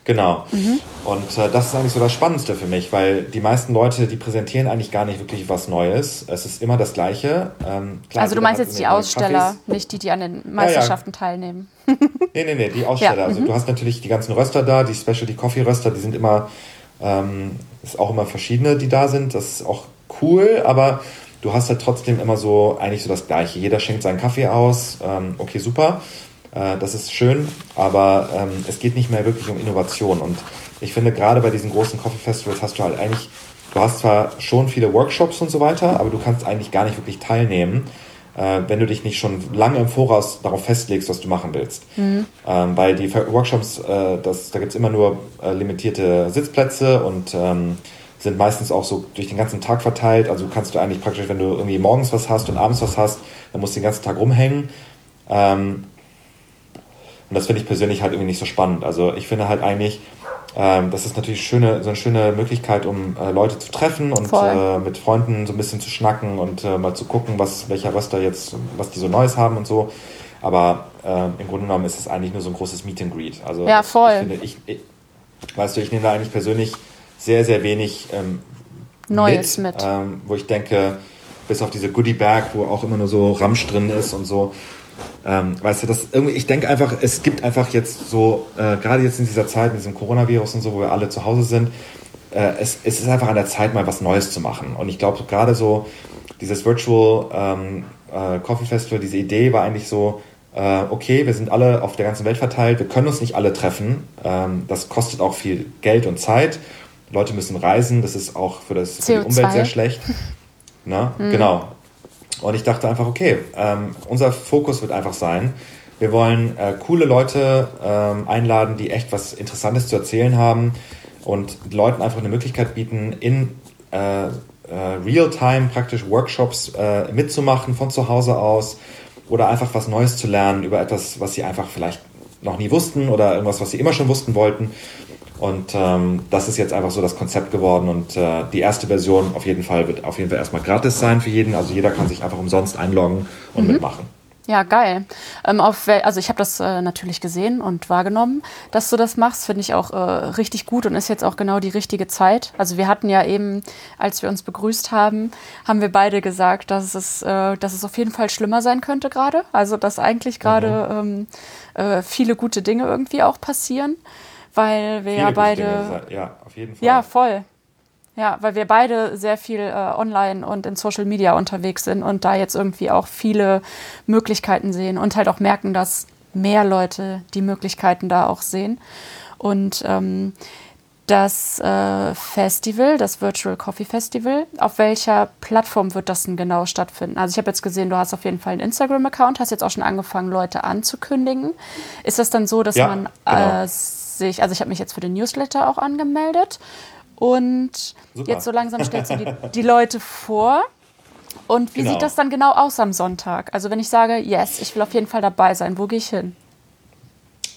Genau. Mhm. Und äh, das ist eigentlich so das Spannendste für mich, weil die meisten Leute, die präsentieren eigentlich gar nicht wirklich was Neues. Es ist immer das Gleiche. Ähm, klar, also du meinst jetzt die Aussteller, Cafés. nicht die, die an den Meisterschaften ja, ja. teilnehmen. nee, nee, nee, die Aussteller. Ja, also mhm. du hast natürlich die ganzen Röster da, die Specialty Coffee Röster, die sind immer, ähm, ist auch immer verschiedene, die da sind. Das ist auch cool, aber du hast halt trotzdem immer so eigentlich so das Gleiche. Jeder schenkt seinen Kaffee aus. Ähm, okay, super. Äh, das ist schön, aber ähm, es geht nicht mehr wirklich um Innovation. Und ich finde, gerade bei diesen großen Coffee Festivals hast du halt eigentlich, du hast zwar schon viele Workshops und so weiter, aber du kannst eigentlich gar nicht wirklich teilnehmen, äh, wenn du dich nicht schon lange im Voraus darauf festlegst, was du machen willst. Mhm. Ähm, bei die Workshops, äh, das, da gibt es immer nur äh, limitierte Sitzplätze und ähm, sind meistens auch so durch den ganzen Tag verteilt. Also kannst du eigentlich praktisch, wenn du irgendwie morgens was hast und abends was hast, dann musst du den ganzen Tag rumhängen. Ähm, und das finde ich persönlich halt irgendwie nicht so spannend. Also ich finde halt eigentlich, ähm, das ist natürlich schöne, so eine schöne Möglichkeit, um äh, Leute zu treffen und äh, mit Freunden so ein bisschen zu schnacken und äh, mal zu gucken, was welcher Röster jetzt, was die so Neues haben und so. Aber ähm, im Grunde genommen ist es eigentlich nur so ein großes Meet and Greet. Also ja, voll. Ich finde, ich, ich, weißt du, ich nehme da eigentlich persönlich sehr, sehr wenig ähm, Neues mit, mit. Ähm, wo ich denke, bis auf diese Goodie Bag, wo auch immer nur so Ramsch drin ist und so, ähm, weißt du, das irgendwie, ich denke einfach, es gibt einfach jetzt so, äh, gerade jetzt in dieser Zeit mit diesem Coronavirus und so, wo wir alle zu Hause sind, äh, es, es ist einfach an der Zeit, mal was Neues zu machen. Und ich glaube, gerade so dieses Virtual ähm, äh, Coffee Festival, diese Idee war eigentlich so, äh, okay, wir sind alle auf der ganzen Welt verteilt, wir können uns nicht alle treffen, ähm, das kostet auch viel Geld und Zeit. Leute müssen reisen, das ist auch für, das, für die Umwelt sehr schlecht. Na, mhm. Genau. Und ich dachte einfach, okay, ähm, unser Fokus wird einfach sein, wir wollen äh, coole Leute ähm, einladen, die echt was Interessantes zu erzählen haben und Leuten einfach eine Möglichkeit bieten, in äh, äh, Real-Time praktisch Workshops äh, mitzumachen von zu Hause aus oder einfach was Neues zu lernen über etwas, was sie einfach vielleicht noch nie wussten oder irgendwas, was sie immer schon wussten wollten. Und ähm, das ist jetzt einfach so das Konzept geworden. Und äh, die erste Version auf jeden Fall wird auf jeden Fall erstmal gratis sein für jeden. Also jeder kann sich einfach umsonst einloggen und mhm. mitmachen. Ja, geil. Ähm, auf, also ich habe das äh, natürlich gesehen und wahrgenommen, dass du das machst. Finde ich auch äh, richtig gut und ist jetzt auch genau die richtige Zeit. Also wir hatten ja eben, als wir uns begrüßt haben, haben wir beide gesagt, dass es, äh, dass es auf jeden Fall schlimmer sein könnte gerade. Also dass eigentlich gerade mhm. ähm, äh, viele gute Dinge irgendwie auch passieren weil wir Viele ja beide. Dinge, ja, auf jeden Fall. Ja, voll. Ja, weil wir beide sehr viel äh, online und in Social Media unterwegs sind und da jetzt irgendwie auch viele Möglichkeiten sehen und halt auch merken, dass mehr Leute die Möglichkeiten da auch sehen. Und ähm, das äh, Festival, das Virtual Coffee Festival, auf welcher Plattform wird das denn genau stattfinden? Also ich habe jetzt gesehen, du hast auf jeden Fall einen Instagram-Account, hast jetzt auch schon angefangen, Leute anzukündigen. Ist das dann so, dass ja, man genau. Sich, also ich habe mich jetzt für den Newsletter auch angemeldet und Super. jetzt so langsam stellst du die, die Leute vor. Und wie genau. sieht das dann genau aus am Sonntag? Also wenn ich sage, yes, ich will auf jeden Fall dabei sein, wo gehe ich hin?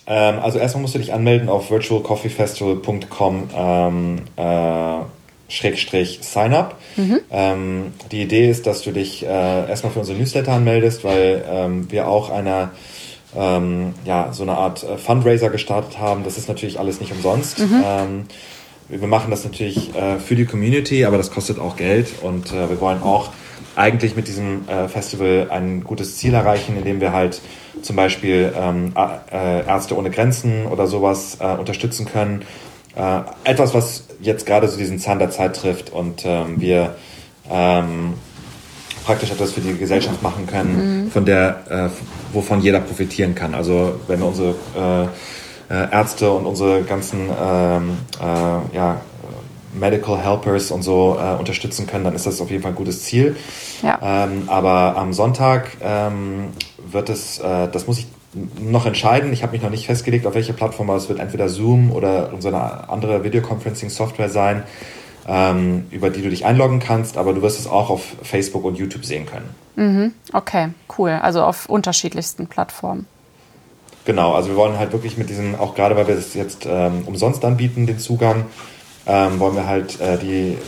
Ähm, also erstmal musst du dich anmelden auf virtualcoffeefestival.com ähm, äh, Schrägstrich Sign-up. Mhm. Ähm, die Idee ist, dass du dich äh, erstmal für unsere Newsletter anmeldest, weil ähm, wir auch eine ähm, ja, so eine Art äh, Fundraiser gestartet haben. Das ist natürlich alles nicht umsonst. Mhm. Ähm, wir machen das natürlich äh, für die Community, aber das kostet auch Geld und äh, wir wollen auch eigentlich mit diesem äh, Festival ein gutes Ziel erreichen, indem wir halt zum Beispiel ähm, äh, Ärzte ohne Grenzen oder sowas äh, unterstützen können. etwas, was jetzt gerade so diesen Zahn der Zeit trifft und ähm, wir ähm, praktisch etwas für die Gesellschaft machen können, mhm. von der, äh, wovon jeder profitieren kann. Also wenn wir unsere äh, äh Ärzte und unsere ganzen ähm, äh, ja, Medical Helpers und so äh, unterstützen können, dann ist das auf jeden Fall ein gutes Ziel. Ja. Ähm, aber am Sonntag ähm, wird es, äh, das muss ich noch entscheiden. Ich habe mich noch nicht festgelegt, auf welche Plattform, aber es wird entweder Zoom oder so eine andere Videoconferencing-Software sein ähm, über die du dich einloggen kannst, aber du wirst es auch auf Facebook und YouTube sehen können. Mhm. Okay, cool. Also auf unterschiedlichsten Plattformen. Genau, also wir wollen halt wirklich mit diesem, auch gerade weil wir das jetzt ähm, umsonst anbieten, den Zugang, ähm, wollen wir halt äh, die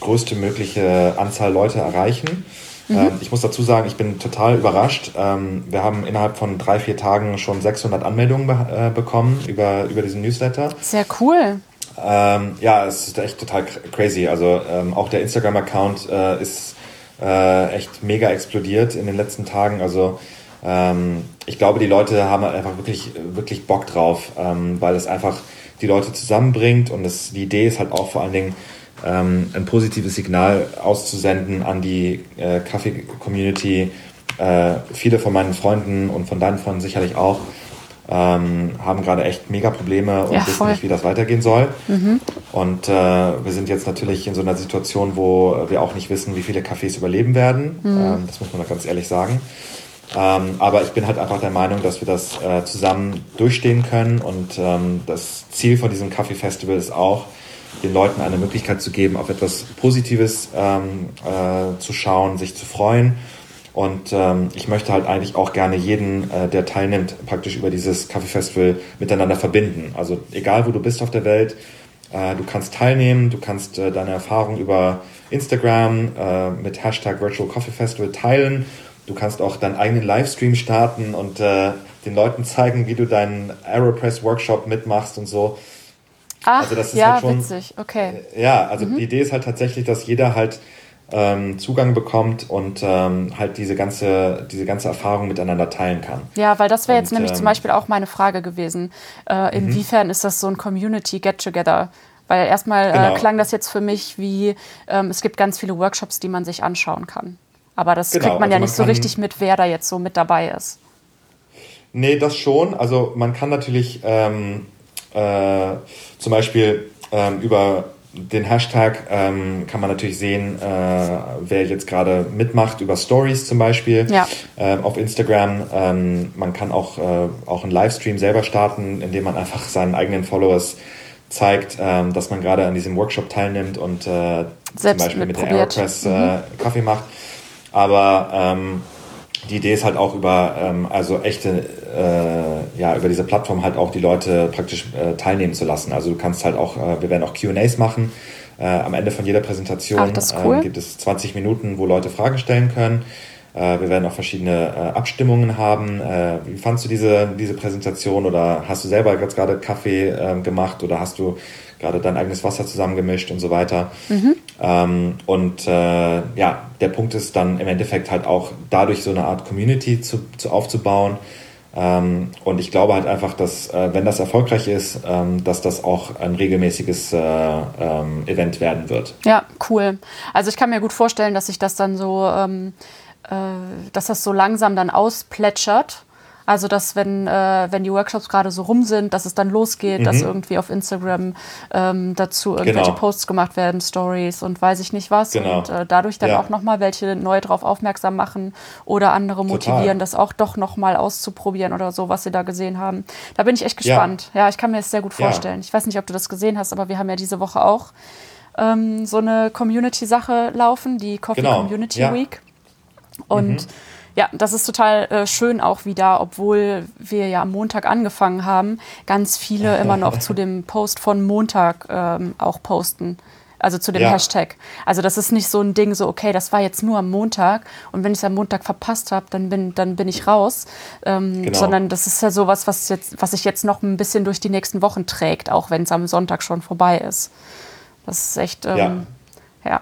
größte mögliche Anzahl Leute erreichen. Mhm. Ähm, ich muss dazu sagen, ich bin total überrascht. Ähm, wir haben innerhalb von drei, vier Tagen schon 600 Anmeldungen be äh, bekommen über, über diesen Newsletter. Sehr cool. Ähm, ja, es ist echt total crazy. Also ähm, auch der Instagram-Account äh, ist äh, echt mega explodiert in den letzten Tagen. Also ähm, ich glaube, die Leute haben einfach wirklich, wirklich Bock drauf, ähm, weil es einfach die Leute zusammenbringt und das, die Idee ist halt auch vor allen Dingen ähm, ein positives Signal auszusenden an die äh, Kaffee-Community. Äh, viele von meinen Freunden und von deinen Freunden sicherlich auch ähm, haben gerade echt mega Probleme und ja, wissen nicht, wie das weitergehen soll. Mhm. Und äh, wir sind jetzt natürlich in so einer Situation, wo wir auch nicht wissen, wie viele Cafés überleben werden. Mhm. Ähm, das muss man ganz ehrlich sagen. Ähm, aber ich bin halt einfach der Meinung, dass wir das äh, zusammen durchstehen können. Und ähm, das Ziel von diesem Kaffee-Festival ist auch, den Leuten eine Möglichkeit zu geben, auf etwas Positives ähm, äh, zu schauen, sich zu freuen. Und ähm, ich möchte halt eigentlich auch gerne jeden, äh, der teilnimmt, praktisch über dieses Kaffee-Festival miteinander verbinden. Also egal, wo du bist auf der Welt, äh, du kannst teilnehmen, du kannst äh, deine Erfahrung über Instagram äh, mit Hashtag Virtual Coffee Festival teilen Du kannst auch deinen eigenen Livestream starten und äh, den Leuten zeigen, wie du deinen Aeropress Workshop mitmachst und so. Ach, also das ist ja, halt schon, witzig, okay. Ja, also mhm. die Idee ist halt tatsächlich, dass jeder halt ähm, Zugang bekommt und ähm, halt diese ganze, diese ganze Erfahrung miteinander teilen kann. Ja, weil das wäre jetzt nämlich ähm, zum Beispiel auch meine Frage gewesen. Äh, mhm. inwiefern ist das so ein Community Get-Together? Weil erstmal äh, genau. klang das jetzt für mich wie, ähm, es gibt ganz viele Workshops, die man sich anschauen kann. Aber das genau, kriegt man also ja nicht man so richtig mit, wer da jetzt so mit dabei ist. Nee, das schon. Also man kann natürlich ähm, äh, zum Beispiel ähm, über den Hashtag ähm, kann man natürlich sehen, äh, wer jetzt gerade mitmacht, über Stories zum Beispiel ja. äh, auf Instagram. Ähm, man kann auch, äh, auch einen Livestream selber starten, indem man einfach seinen eigenen Followers zeigt, ähm, dass man gerade an diesem Workshop teilnimmt und äh, zum Beispiel mit der Aeropress äh, mhm. Kaffee macht. Aber ähm, die Idee ist halt auch über ähm, also echte äh, ja über diese Plattform halt auch die Leute praktisch äh, teilnehmen zu lassen. Also du kannst halt auch äh, wir werden auch Q&As machen. Äh, am Ende von jeder Präsentation Ach, cool. Ähm, gibt es 20 Minuten, wo Leute Fragen stellen können. Äh, wir werden auch verschiedene äh, Abstimmungen haben. wie fandst du diese, diese Präsentation oder hast du selber jetzt gerade Kaffee ähm, gemacht oder hast du gerade dein eigenes Wasser zusammengemischt und so weiter. Mhm. Ähm, und äh, ja, der Punkt ist dann im Endeffekt halt auch dadurch so eine Art Community zu, zu aufzubauen. Ähm, und ich glaube halt einfach, dass äh, wenn das erfolgreich ist, ähm, dass das auch ein regelmäßiges äh, ähm, Event werden wird. Ja, cool. Also ich kann mir gut vorstellen, dass sich das dann so, ähm, äh, dass das so langsam dann ausplätschert also, dass wenn, äh, wenn die Workshops gerade so rum sind, dass es dann losgeht, mhm. dass irgendwie auf Instagram ähm, dazu irgendwelche genau. Posts gemacht werden, Stories und weiß ich nicht was. Genau. Und äh, dadurch dann ja. auch nochmal welche neu darauf aufmerksam machen oder andere motivieren, Total. das auch doch nochmal auszuprobieren oder so, was sie da gesehen haben. Da bin ich echt gespannt. Ja, ja ich kann mir das sehr gut vorstellen. Ja. Ich weiß nicht, ob du das gesehen hast, aber wir haben ja diese Woche auch ähm, so eine Community-Sache laufen, die Coffee genau. Community Week. Und mhm ja, das ist total äh, schön auch wieder, obwohl wir ja am Montag angefangen haben, ganz viele immer noch zu dem Post von Montag ähm, auch posten. Also zu dem ja. Hashtag. Also das ist nicht so ein Ding, so okay, das war jetzt nur am Montag und wenn ich es am Montag verpasst habe, dann bin, dann bin ich raus. Ähm, genau. Sondern das ist ja sowas, was, jetzt, was sich jetzt noch ein bisschen durch die nächsten Wochen trägt, auch wenn es am Sonntag schon vorbei ist. Das ist echt, ähm, ja.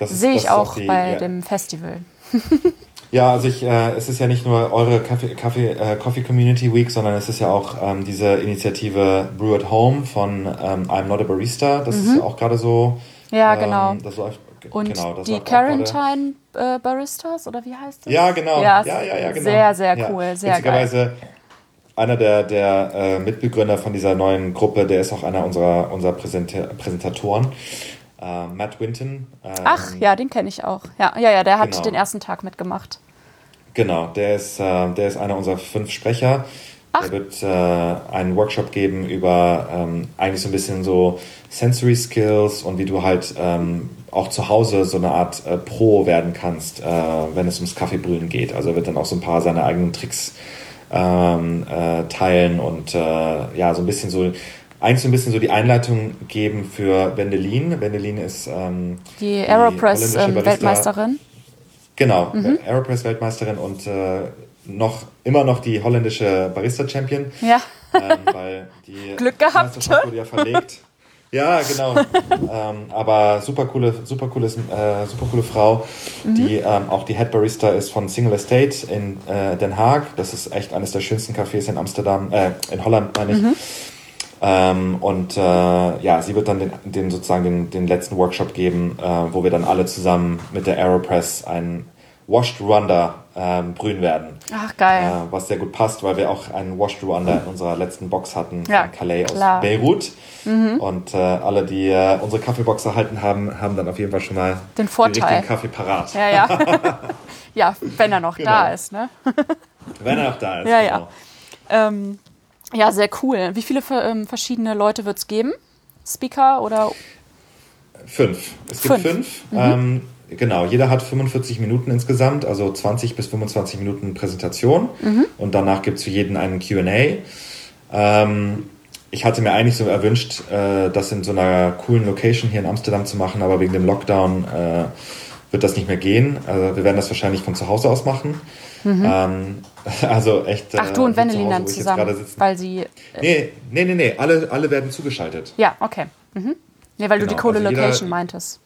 ja. Sehe ich auch, die, bei ja. dem Festival. Ja, also ich, äh, es ist ja nicht nur eure Kaffee, Kaffee, äh, Coffee Community Week, sondern es ist ja auch ähm, diese Initiative Brew at Home von ähm, I'm Not a Barista. Das mhm. ist ja auch gerade so. Ja, ähm, genau. Das läuft, Und genau, die Quarantine äh, Baristas, oder wie heißt das? Ja, genau. Ja, ja, ja, ja genau. Sehr, sehr cool. Ja. Sehr geil. Einer der, der äh, Mitbegründer von dieser neuen Gruppe, der ist auch einer unserer, unserer Präsenta Präsentatoren äh, Matt Winton. Ähm, Ach, ja, den kenne ich auch. Ja, ja, ja, der hat genau. den ersten Tag mitgemacht. Genau, der ist, äh, der ist einer unserer fünf Sprecher. Ach. Der wird äh, einen Workshop geben über ähm, eigentlich so ein bisschen so Sensory Skills und wie du halt ähm, auch zu Hause so eine Art äh, Pro werden kannst, äh, wenn es ums Kaffeebrühen geht. Also er wird dann auch so ein paar seiner eigenen Tricks ähm, äh, teilen und äh, ja, so ein bisschen so eigentlich so ein bisschen so die Einleitung geben für Wendelin. Wendelin ist ähm, die Aeropress-Weltmeisterin. Ähm, genau, mhm. Aeropress-Weltmeisterin und äh, noch immer noch die holländische Barista-Champion. Ja. Ähm, weil die Glück gehabt. wurde ja verlegt. ja, genau. ähm, aber super coole, super cooles, äh, super coole Frau, mhm. die ähm, auch die Head Barista ist von Single Estate in äh, Den Haag. Das ist echt eines der schönsten Cafés in Amsterdam, äh, in Holland meine ich. Mhm. Ähm, und äh, ja, sie wird dann den, den sozusagen den, den letzten Workshop geben, äh, wo wir dann alle zusammen mit der Aeropress einen Washed Rwanda ähm, brühen werden. Ach, geil. Äh, was sehr gut passt, weil wir auch einen Wash-Through Under in unserer letzten Box hatten ja, von Calais klar. aus Beirut. Mhm. Und äh, alle, die äh, unsere Kaffeebox erhalten haben, haben dann auf jeden Fall schon mal den Vorteil. den Kaffee parat. Ja, ja. ja, wenn er noch genau. da ist, ne? wenn er noch da ist. Ja, genau. ja. Ähm, ja, sehr cool. Wie viele ähm, verschiedene Leute wird es geben? Speaker oder? Fünf. Es gibt fünf. fünf. Mhm. Ähm, genau, jeder hat 45 Minuten insgesamt, also 20 bis 25 Minuten Präsentation. Mhm. Und danach gibt es für jeden einen QA. Ähm, ich hatte mir eigentlich so erwünscht, äh, das in so einer coolen Location hier in Amsterdam zu machen, aber wegen dem Lockdown äh, wird das nicht mehr gehen. Also wir werden das wahrscheinlich von zu Hause aus machen. Mhm. Ähm, also echt. Ach du und Wennelin dann zusammen, weil sie. Äh nee, nee, nee, nee, alle, alle werden zugeschaltet. Ja, okay. Mhm. Nee, weil genau, du die coole also Location meintest.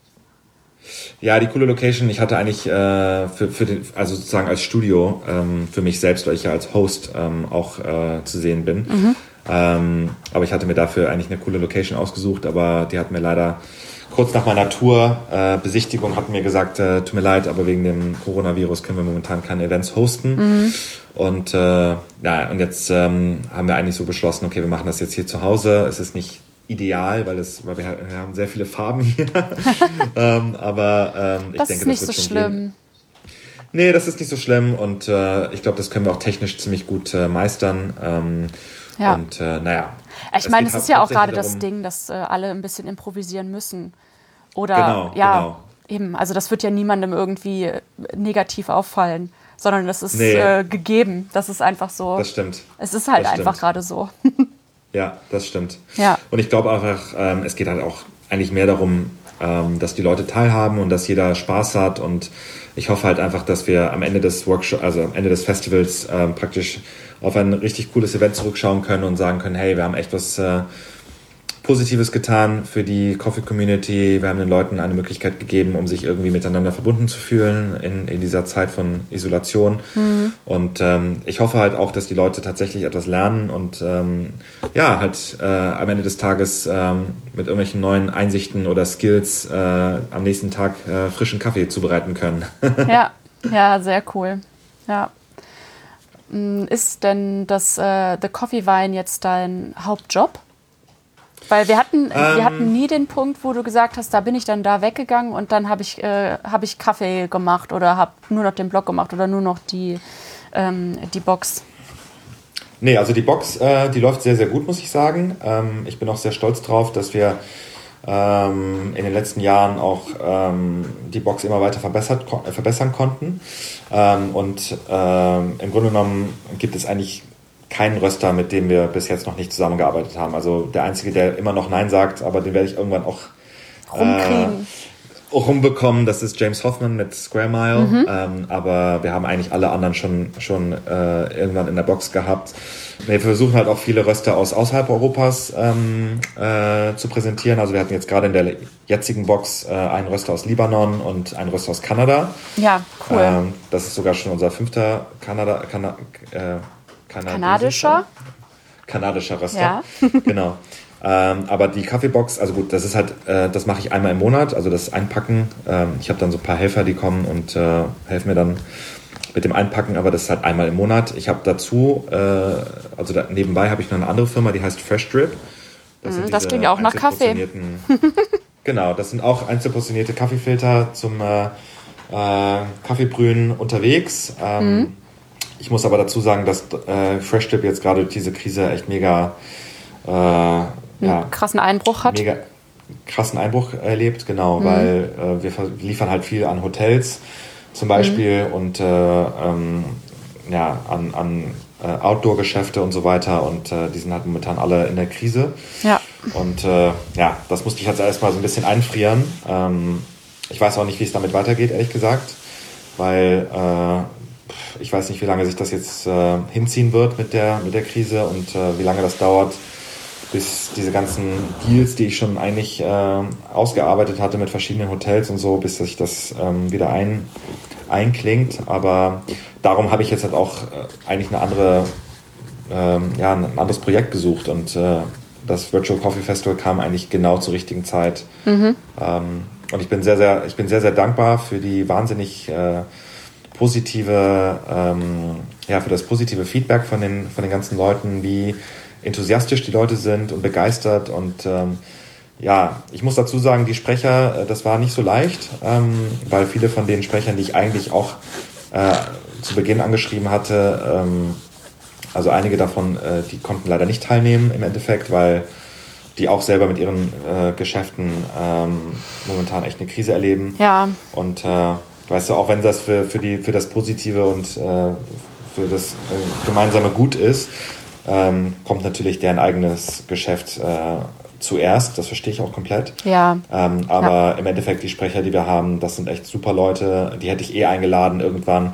Ja, die coole Location. Ich hatte eigentlich äh, für, für den, also sozusagen als Studio ähm, für mich selbst, weil ich ja als Host ähm, auch äh, zu sehen bin. Mhm. Ähm, aber ich hatte mir dafür eigentlich eine coole Location ausgesucht, aber die hat mir leider kurz nach meiner Tourbesichtigung äh, hatten mir gesagt, äh, tut mir leid, aber wegen dem Coronavirus können wir momentan keine Events hosten. Mhm. Und äh, ja, und jetzt ähm, haben wir eigentlich so beschlossen, okay, wir machen das jetzt hier zu Hause. Es ist nicht ideal, weil, es, weil wir, wir haben sehr viele Farben hier. ähm, aber ähm, ich das denke, ist nicht das wird so schlimm. Gehen. Nee, das ist nicht so schlimm und äh, ich glaube, das können wir auch technisch ziemlich gut äh, meistern. Ähm, ja. Und äh, naja. Ich meine, es ist ja auch gerade das Ding, dass äh, alle ein bisschen improvisieren müssen. Oder genau, ja, genau. eben. Also das wird ja niemandem irgendwie äh, negativ auffallen, sondern das ist nee. äh, gegeben. Das ist einfach so. Das stimmt. Es ist halt das einfach gerade so. ja, das stimmt. Ja. Und ich glaube einfach, ähm, es geht halt auch eigentlich mehr darum, ähm, dass die Leute teilhaben und dass jeder Spaß hat und ich hoffe halt einfach, dass wir am Ende des Workshops, also am Ende des Festivals ähm, praktisch auf ein richtig cooles Event zurückschauen können und sagen können, hey, wir haben echt was äh, Positives getan für die Coffee Community. Wir haben den Leuten eine Möglichkeit gegeben, um sich irgendwie miteinander verbunden zu fühlen in, in dieser Zeit von Isolation. Mhm. Und ähm, ich hoffe halt auch, dass die Leute tatsächlich etwas lernen und ähm, ja, halt äh, am Ende des Tages ähm, mit irgendwelchen neuen Einsichten oder Skills äh, am nächsten Tag äh, frischen Kaffee zubereiten können. ja, ja, sehr cool. Ja. Mm, ist denn das äh, The Coffee Wine jetzt dein Hauptjob? Weil wir hatten, ähm, wir hatten nie den Punkt, wo du gesagt hast, da bin ich dann da weggegangen und dann habe ich, äh, hab ich Kaffee gemacht oder habe nur noch den Blog gemacht oder nur noch die, ähm, die Box. Nee, also die Box, äh, die läuft sehr, sehr gut, muss ich sagen. Ähm, ich bin auch sehr stolz drauf, dass wir ähm, in den letzten Jahren auch ähm, die Box immer weiter verbessert, ko äh, verbessern konnten. Ähm, und ähm, im Grunde genommen gibt es eigentlich keinen Röster, mit dem wir bis jetzt noch nicht zusammengearbeitet haben. Also der Einzige, der immer noch Nein sagt, aber den werde ich irgendwann auch rumkriegen. Äh, rumbekommen, das ist James Hoffman mit Square Mile. Mhm. Ähm, aber wir haben eigentlich alle anderen schon, schon äh, irgendwann in der Box gehabt. Wir versuchen halt auch viele Röster aus außerhalb Europas ähm, äh, zu präsentieren. Also wir hatten jetzt gerade in der jetzigen Box äh, einen Röster aus Libanon und einen Röster aus Kanada. Ja, cool. Ähm, das ist sogar schon unser fünfter Kanada, Kana, äh, kanadischer. Kanadischer Röster. Ja. genau. Ähm, aber die Kaffeebox, also gut, das ist halt, äh, das mache ich einmal im Monat, also das Einpacken. Ähm, ich habe dann so ein paar Helfer, die kommen und äh, helfen mir dann mit dem Einpacken, aber das ist halt einmal im Monat. Ich habe dazu, äh, also da, nebenbei habe ich noch eine andere Firma, die heißt Fresh Drip. Das, mm, das klingt auch nach Kaffee. genau, das sind auch einzelportionierte Kaffeefilter zum äh, äh, Kaffeebrühen unterwegs. Ähm, mm. Ich muss aber dazu sagen, dass äh, Fresh Dip jetzt gerade durch diese Krise echt mega äh, ja, krassen Einbruch hat. Mega krassen Einbruch erlebt, genau, mhm. weil äh, wir liefern halt viel an Hotels zum Beispiel mhm. und äh, ähm, ja, an, an äh, Outdoor-Geschäfte und so weiter und äh, die sind halt momentan alle in der Krise. Ja. Und äh, ja, das musste ich jetzt erstmal so ein bisschen einfrieren. Ähm, ich weiß auch nicht, wie es damit weitergeht, ehrlich gesagt, weil äh, ich weiß nicht, wie lange sich das jetzt äh, hinziehen wird mit der, mit der Krise und äh, wie lange das dauert, bis diese ganzen Deals, die ich schon eigentlich äh, ausgearbeitet hatte mit verschiedenen Hotels und so, bis sich das ähm, wieder ein, einklingt. Aber darum habe ich jetzt halt auch äh, eigentlich eine andere, ähm, ja, ein anderes Projekt gesucht und äh, das Virtual Coffee Festival kam eigentlich genau zur richtigen Zeit. Mhm. Ähm, und ich bin sehr, sehr, ich bin sehr, sehr dankbar für die wahnsinnig äh, positive, ähm, ja, für das positive Feedback von den, von den ganzen Leuten, wie enthusiastisch die Leute sind und begeistert. Und ähm, ja, ich muss dazu sagen, die Sprecher, äh, das war nicht so leicht, ähm, weil viele von den Sprechern, die ich eigentlich auch äh, zu Beginn angeschrieben hatte, ähm, also einige davon, äh, die konnten leider nicht teilnehmen im Endeffekt, weil die auch selber mit ihren äh, Geschäften ähm, momentan echt eine Krise erleben. Ja. Und äh, weißt du, auch wenn das für, für, die, für das Positive und äh, für das gemeinsame Gut ist, ähm, kommt natürlich deren eigenes Geschäft äh, zuerst. Das verstehe ich auch komplett. Ja. Ähm, aber ja. im Endeffekt, die Sprecher, die wir haben, das sind echt super Leute. Die hätte ich eh eingeladen irgendwann.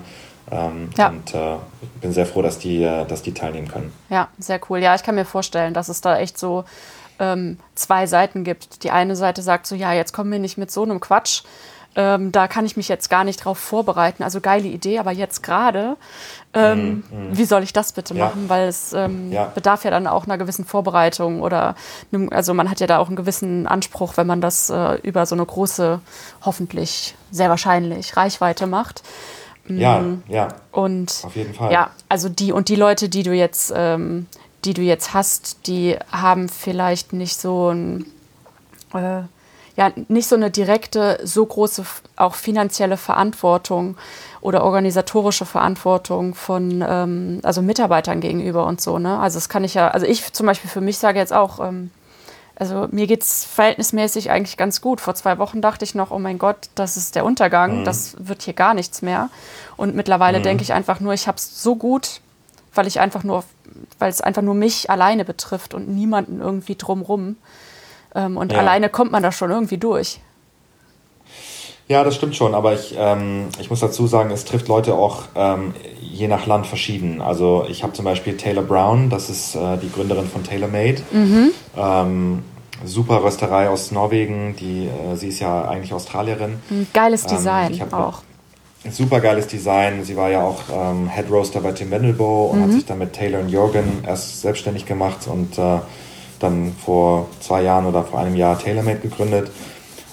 Ähm, ja. Und äh, bin sehr froh, dass die, äh, dass die teilnehmen können. Ja, sehr cool. Ja, ich kann mir vorstellen, dass es da echt so ähm, zwei Seiten gibt. Die eine Seite sagt so, ja, jetzt kommen wir nicht mit so einem Quatsch. Ähm, da kann ich mich jetzt gar nicht drauf vorbereiten. Also geile Idee, aber jetzt gerade, ähm, mm, mm. wie soll ich das bitte machen? Ja. Weil es ähm, ja. bedarf ja dann auch einer gewissen Vorbereitung oder also man hat ja da auch einen gewissen Anspruch, wenn man das äh, über so eine große, hoffentlich sehr wahrscheinlich Reichweite macht. Ja, mm. ja. Und auf jeden Fall. Ja, also die und die Leute, die du jetzt, ähm, die du jetzt hast, die haben vielleicht nicht so ein äh, ja nicht so eine direkte, so große auch finanzielle Verantwortung oder organisatorische Verantwortung von ähm, also Mitarbeitern gegenüber und so. Ne? Also das kann ich ja, also ich zum Beispiel für mich sage jetzt auch, ähm, also mir geht es verhältnismäßig eigentlich ganz gut. Vor zwei Wochen dachte ich noch, oh mein Gott, das ist der Untergang, mhm. das wird hier gar nichts mehr. Und mittlerweile mhm. denke ich einfach nur, ich habe es so gut, weil ich einfach nur, weil es einfach nur mich alleine betrifft und niemanden irgendwie drumrum. Ähm, und ja. alleine kommt man da schon irgendwie durch. Ja, das stimmt schon, aber ich, ähm, ich muss dazu sagen, es trifft Leute auch ähm, je nach Land verschieden. Also ich habe zum Beispiel Taylor Brown, das ist äh, die Gründerin von TaylorMade. Mhm. Ähm, super Rösterei aus Norwegen, die, äh, sie ist ja eigentlich Australierin. Ein geiles ähm, Design auch. Super geiles Design. Sie war ja auch ähm, Head Roaster bei Tim Wendelboe und mhm. hat sich dann mit Taylor und Jorgen erst selbstständig gemacht und äh, dann vor zwei Jahren oder vor einem Jahr TaylorMade gegründet.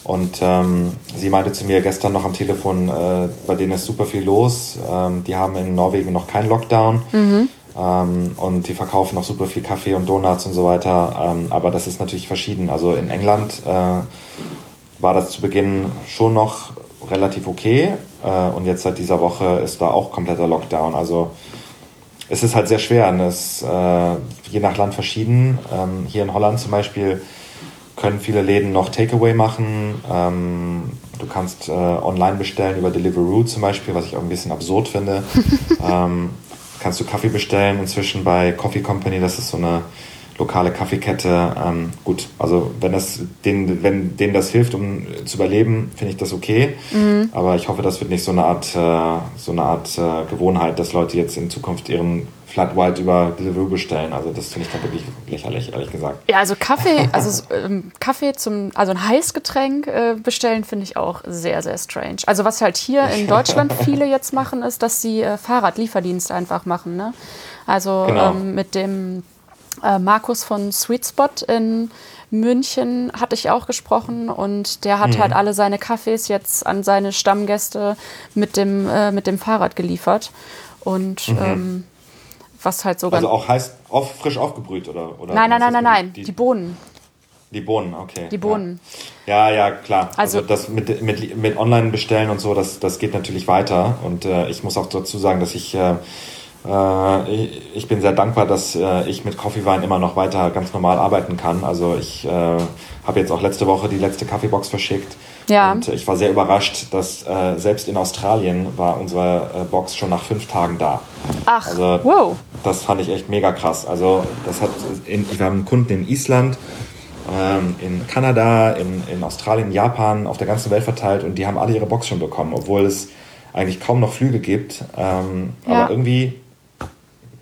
Und ähm, sie meinte zu mir gestern noch am Telefon, äh, bei denen ist super viel los. Ähm, die haben in Norwegen noch keinen Lockdown. Mhm. Ähm, und die verkaufen noch super viel Kaffee und Donuts und so weiter. Ähm, aber das ist natürlich verschieden. Also in England äh, war das zu Beginn schon noch relativ okay. Äh, und jetzt seit dieser Woche ist da auch kompletter Lockdown. Also es ist halt sehr schwer. Und es, äh, je nach Land verschieden. Ähm, hier in Holland zum Beispiel können viele Läden noch Takeaway machen. Ähm, du kannst äh, online bestellen über Deliveroo zum Beispiel, was ich auch ein bisschen absurd finde. ähm, kannst du Kaffee bestellen inzwischen bei Coffee Company, das ist so eine lokale Kaffeekette. Ähm, gut, also wenn das denen, wenn denen das hilft, um zu überleben, finde ich das okay. Mhm. Aber ich hoffe, das wird nicht so eine Art, äh, so eine Art äh, Gewohnheit, dass Leute jetzt in Zukunft ihren Flat White über Deliveroo bestellen. Also das finde ich dann wirklich lächerlich, ehrlich gesagt. Ja, also Kaffee, also ähm, Kaffee zum, also ein Heißgetränk äh, bestellen finde ich auch sehr, sehr strange. Also was halt hier in Deutschland viele jetzt machen, ist, dass sie äh, Fahrradlieferdienst einfach machen. Ne? Also genau. ähm, mit dem äh, Markus von Sweet Spot in München hatte ich auch gesprochen und der hat mhm. halt alle seine Kaffees jetzt an seine Stammgäste mit dem, äh, mit dem Fahrrad geliefert. Und mhm. ähm, was halt sogar. Also auch heißt auf, frisch aufgebrüht oder? oder nein, nein, nein, nein, nein, die, die Bohnen. Die Bohnen, okay. Die Bohnen. Ja, ja, ja klar. Also, also, das mit, mit, mit Online bestellen und so, das, das geht natürlich weiter. Und äh, ich muss auch dazu sagen, dass ich äh, ich bin sehr dankbar, dass äh, ich mit Coffeewine immer noch weiter ganz normal arbeiten kann. Also ich äh, habe jetzt auch letzte Woche die letzte Kaffeebox verschickt. Ja. Und ich war sehr überrascht, dass selbst in Australien war unsere Box schon nach fünf Tagen da. Ach, also, wow. Das fand ich echt mega krass. Also das hat, in, wir haben Kunden in Island, ähm, in Kanada, in, in Australien, Japan, auf der ganzen Welt verteilt und die haben alle ihre Box schon bekommen, obwohl es eigentlich kaum noch Flüge gibt. Ähm, ja. Aber irgendwie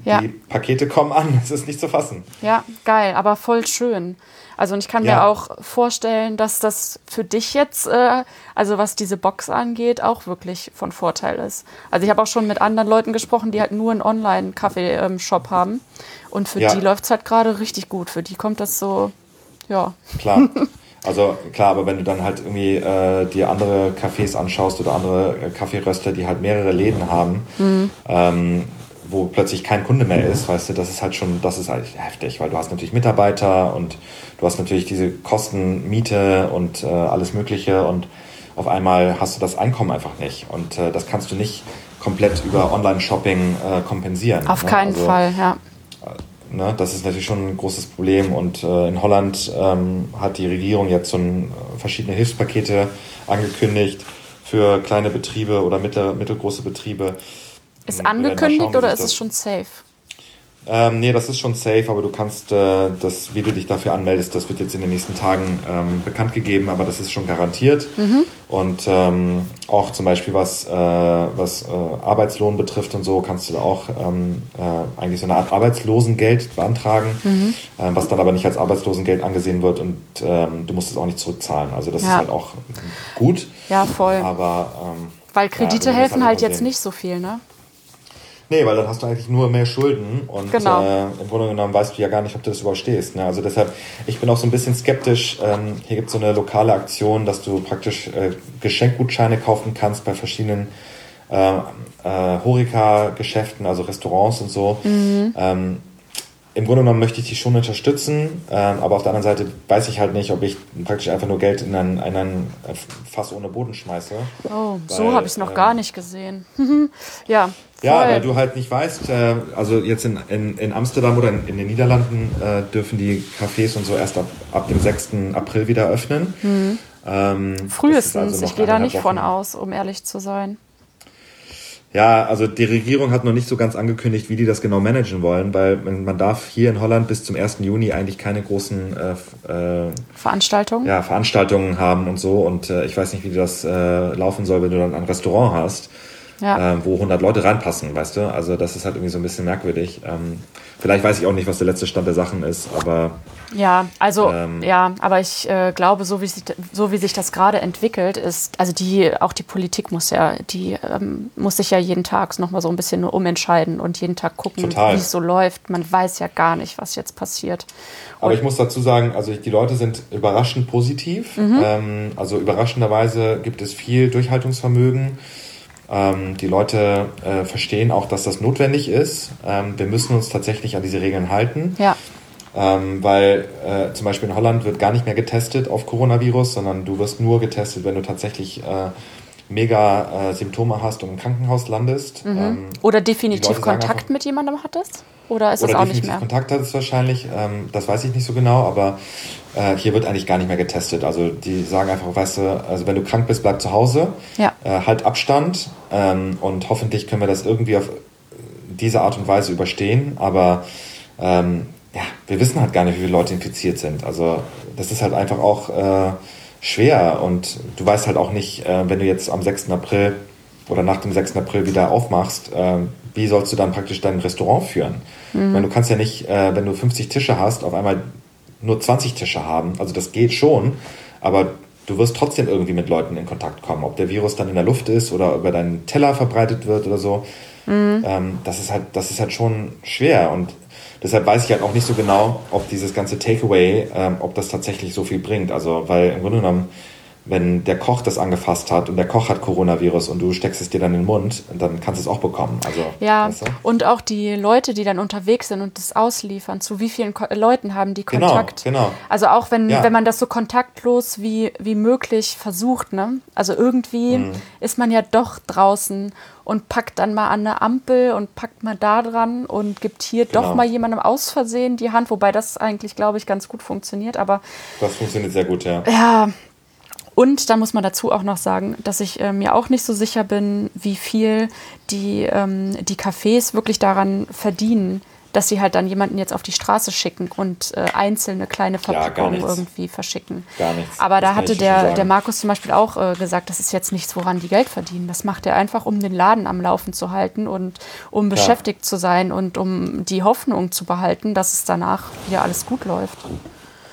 ja. Die Pakete kommen an, es ist nicht zu fassen. Ja, geil, aber voll schön. Also und ich kann ja. mir auch vorstellen, dass das für dich jetzt, äh, also was diese Box angeht, auch wirklich von Vorteil ist. Also ich habe auch schon mit anderen Leuten gesprochen, die halt nur einen Online-Kaffee-Shop haben. Und für ja. die läuft es halt gerade richtig gut. Für die kommt das so, ja. Klar. Also klar, aber wenn du dann halt irgendwie äh, dir andere Cafés anschaust oder andere äh, Kaffeeröster, die halt mehrere Läden haben, mhm. ähm, wo plötzlich kein Kunde mehr ist, weißt du, das ist halt schon, das ist halt heftig, weil du hast natürlich Mitarbeiter und du hast natürlich diese Kosten, Miete und äh, alles Mögliche und auf einmal hast du das Einkommen einfach nicht und äh, das kannst du nicht komplett über Online-Shopping äh, kompensieren. Auf ne? keinen also, Fall, ja. Äh, ne, das ist natürlich schon ein großes Problem und äh, in Holland ähm, hat die Regierung jetzt so ein, äh, verschiedene Hilfspakete angekündigt für kleine Betriebe oder mittel, mittelgroße Betriebe ist angekündigt oder ist es schon safe? Ähm, nee, das ist schon safe, aber du kannst äh, das, wie du dich dafür anmeldest, das wird jetzt in den nächsten Tagen ähm, bekannt gegeben, aber das ist schon garantiert. Mhm. Und ähm, auch zum Beispiel was, äh, was äh, Arbeitslohn betrifft und so, kannst du auch ähm, äh, eigentlich so eine Art Arbeitslosengeld beantragen, mhm. Ähm, was dann aber nicht als Arbeitslosengeld angesehen wird und ähm, du musst es auch nicht zurückzahlen. Also das ja. ist halt auch gut. Ja, voll. Aber weil Kredite ja, helfen halt, halt jetzt nicht so viel, ne? Nee, weil dann hast du eigentlich nur mehr Schulden und genau. äh, im Grunde genommen weißt du ja gar nicht, ob du das überstehst. Ne? Also deshalb, ich bin auch so ein bisschen skeptisch. Ähm, hier gibt es so eine lokale Aktion, dass du praktisch äh, Geschenkgutscheine kaufen kannst bei verschiedenen äh, äh, Horeca-Geschäften, also Restaurants und so. Mhm. Ähm, im Grunde genommen möchte ich die schon unterstützen, ähm, aber auf der anderen Seite weiß ich halt nicht, ob ich praktisch einfach nur Geld in ein, in ein Fass ohne Boden schmeiße. Oh, weil, so habe ich es noch ähm, gar nicht gesehen. ja. Voll. Ja, weil du halt nicht weißt, äh, also jetzt in, in, in Amsterdam oder in, in den Niederlanden äh, dürfen die Cafés und so erst ab, ab dem 6. April wieder öffnen. Mhm. Ähm, Frühestens, also ich gehe da nicht Wochen. von aus, um ehrlich zu sein. Ja, also die Regierung hat noch nicht so ganz angekündigt, wie die das genau managen wollen, weil man darf hier in Holland bis zum 1. Juni eigentlich keine großen äh, äh, Veranstaltungen? Ja, Veranstaltungen haben und so. Und äh, ich weiß nicht, wie das äh, laufen soll, wenn du dann ein Restaurant hast ja. äh, wo 100 Leute reinpassen, weißt du? Also das ist halt irgendwie so ein bisschen merkwürdig. Ähm, vielleicht weiß ich auch nicht, was der letzte Stand der Sachen ist, aber... Ja, also ähm, ja, aber ich äh, glaube, so wie, sich, so wie sich das gerade entwickelt, ist, also die, auch die Politik muss ja, die ähm, muss sich ja jeden Tag nochmal so ein bisschen umentscheiden und jeden Tag gucken, wie es so läuft. Man weiß ja gar nicht, was jetzt passiert. Aber ich muss dazu sagen, also die Leute sind überraschend positiv. Mhm. Ähm, also überraschenderweise gibt es viel Durchhaltungsvermögen. Ähm, die Leute äh, verstehen auch, dass das notwendig ist. Ähm, wir müssen uns tatsächlich an diese Regeln halten. Ja. Ähm, weil äh, zum Beispiel in Holland wird gar nicht mehr getestet auf Coronavirus, sondern du wirst nur getestet, wenn du tatsächlich äh, mega äh, Symptome hast und im Krankenhaus landest. Mhm. Ähm, oder definitiv Kontakt einfach, mit jemandem hattest? Oder ist oder das auch nicht mehr? Kontakt hattest wahrscheinlich, ähm, das weiß ich nicht so genau, aber äh, hier wird eigentlich gar nicht mehr getestet. Also die sagen einfach, weißt du, also wenn du krank bist, bleib zu Hause, ja. äh, halt Abstand ähm, und hoffentlich können wir das irgendwie auf diese Art und Weise überstehen. Aber ähm, ja, wir wissen halt gar nicht, wie viele Leute infiziert sind. Also das ist halt einfach auch äh, schwer und du weißt halt auch nicht, äh, wenn du jetzt am 6. April oder nach dem 6. April wieder aufmachst, äh, wie sollst du dann praktisch dein Restaurant führen? Mhm. Meine, du kannst ja nicht, äh, wenn du 50 Tische hast, auf einmal nur 20 Tische haben. Also das geht schon, aber du wirst trotzdem irgendwie mit Leuten in Kontakt kommen. Ob der Virus dann in der Luft ist oder über deinen Teller verbreitet wird oder so. Mhm. Ähm, das, ist halt, das ist halt schon schwer und deshalb weiß ich halt auch nicht so genau, ob dieses ganze Takeaway, ähm, ob das tatsächlich so viel bringt. Also, weil im Grunde genommen wenn der Koch das angefasst hat und der Koch hat Coronavirus und du steckst es dir dann in den Mund, dann kannst du es auch bekommen. Also, ja, weißt du? und auch die Leute, die dann unterwegs sind und das ausliefern, zu wie vielen Ko Leuten haben die genau, Kontakt? Genau, genau. Also auch wenn, ja. wenn man das so kontaktlos wie, wie möglich versucht, ne? Also irgendwie mhm. ist man ja doch draußen und packt dann mal an eine Ampel und packt mal da dran und gibt hier genau. doch mal jemandem aus Versehen die Hand, wobei das eigentlich, glaube ich, ganz gut funktioniert. Aber das funktioniert sehr gut, ja. Ja, und da muss man dazu auch noch sagen, dass ich äh, mir auch nicht so sicher bin, wie viel die, ähm, die Cafés wirklich daran verdienen, dass sie halt dann jemanden jetzt auf die Straße schicken und äh, einzelne kleine Verpackungen ja, irgendwie verschicken. Gar nichts. Aber da hatte der, der Markus zum Beispiel auch äh, gesagt, das ist jetzt nichts, woran die Geld verdienen. Das macht er einfach, um den Laden am Laufen zu halten und um beschäftigt zu sein und um die Hoffnung zu behalten, dass es danach wieder alles gut läuft.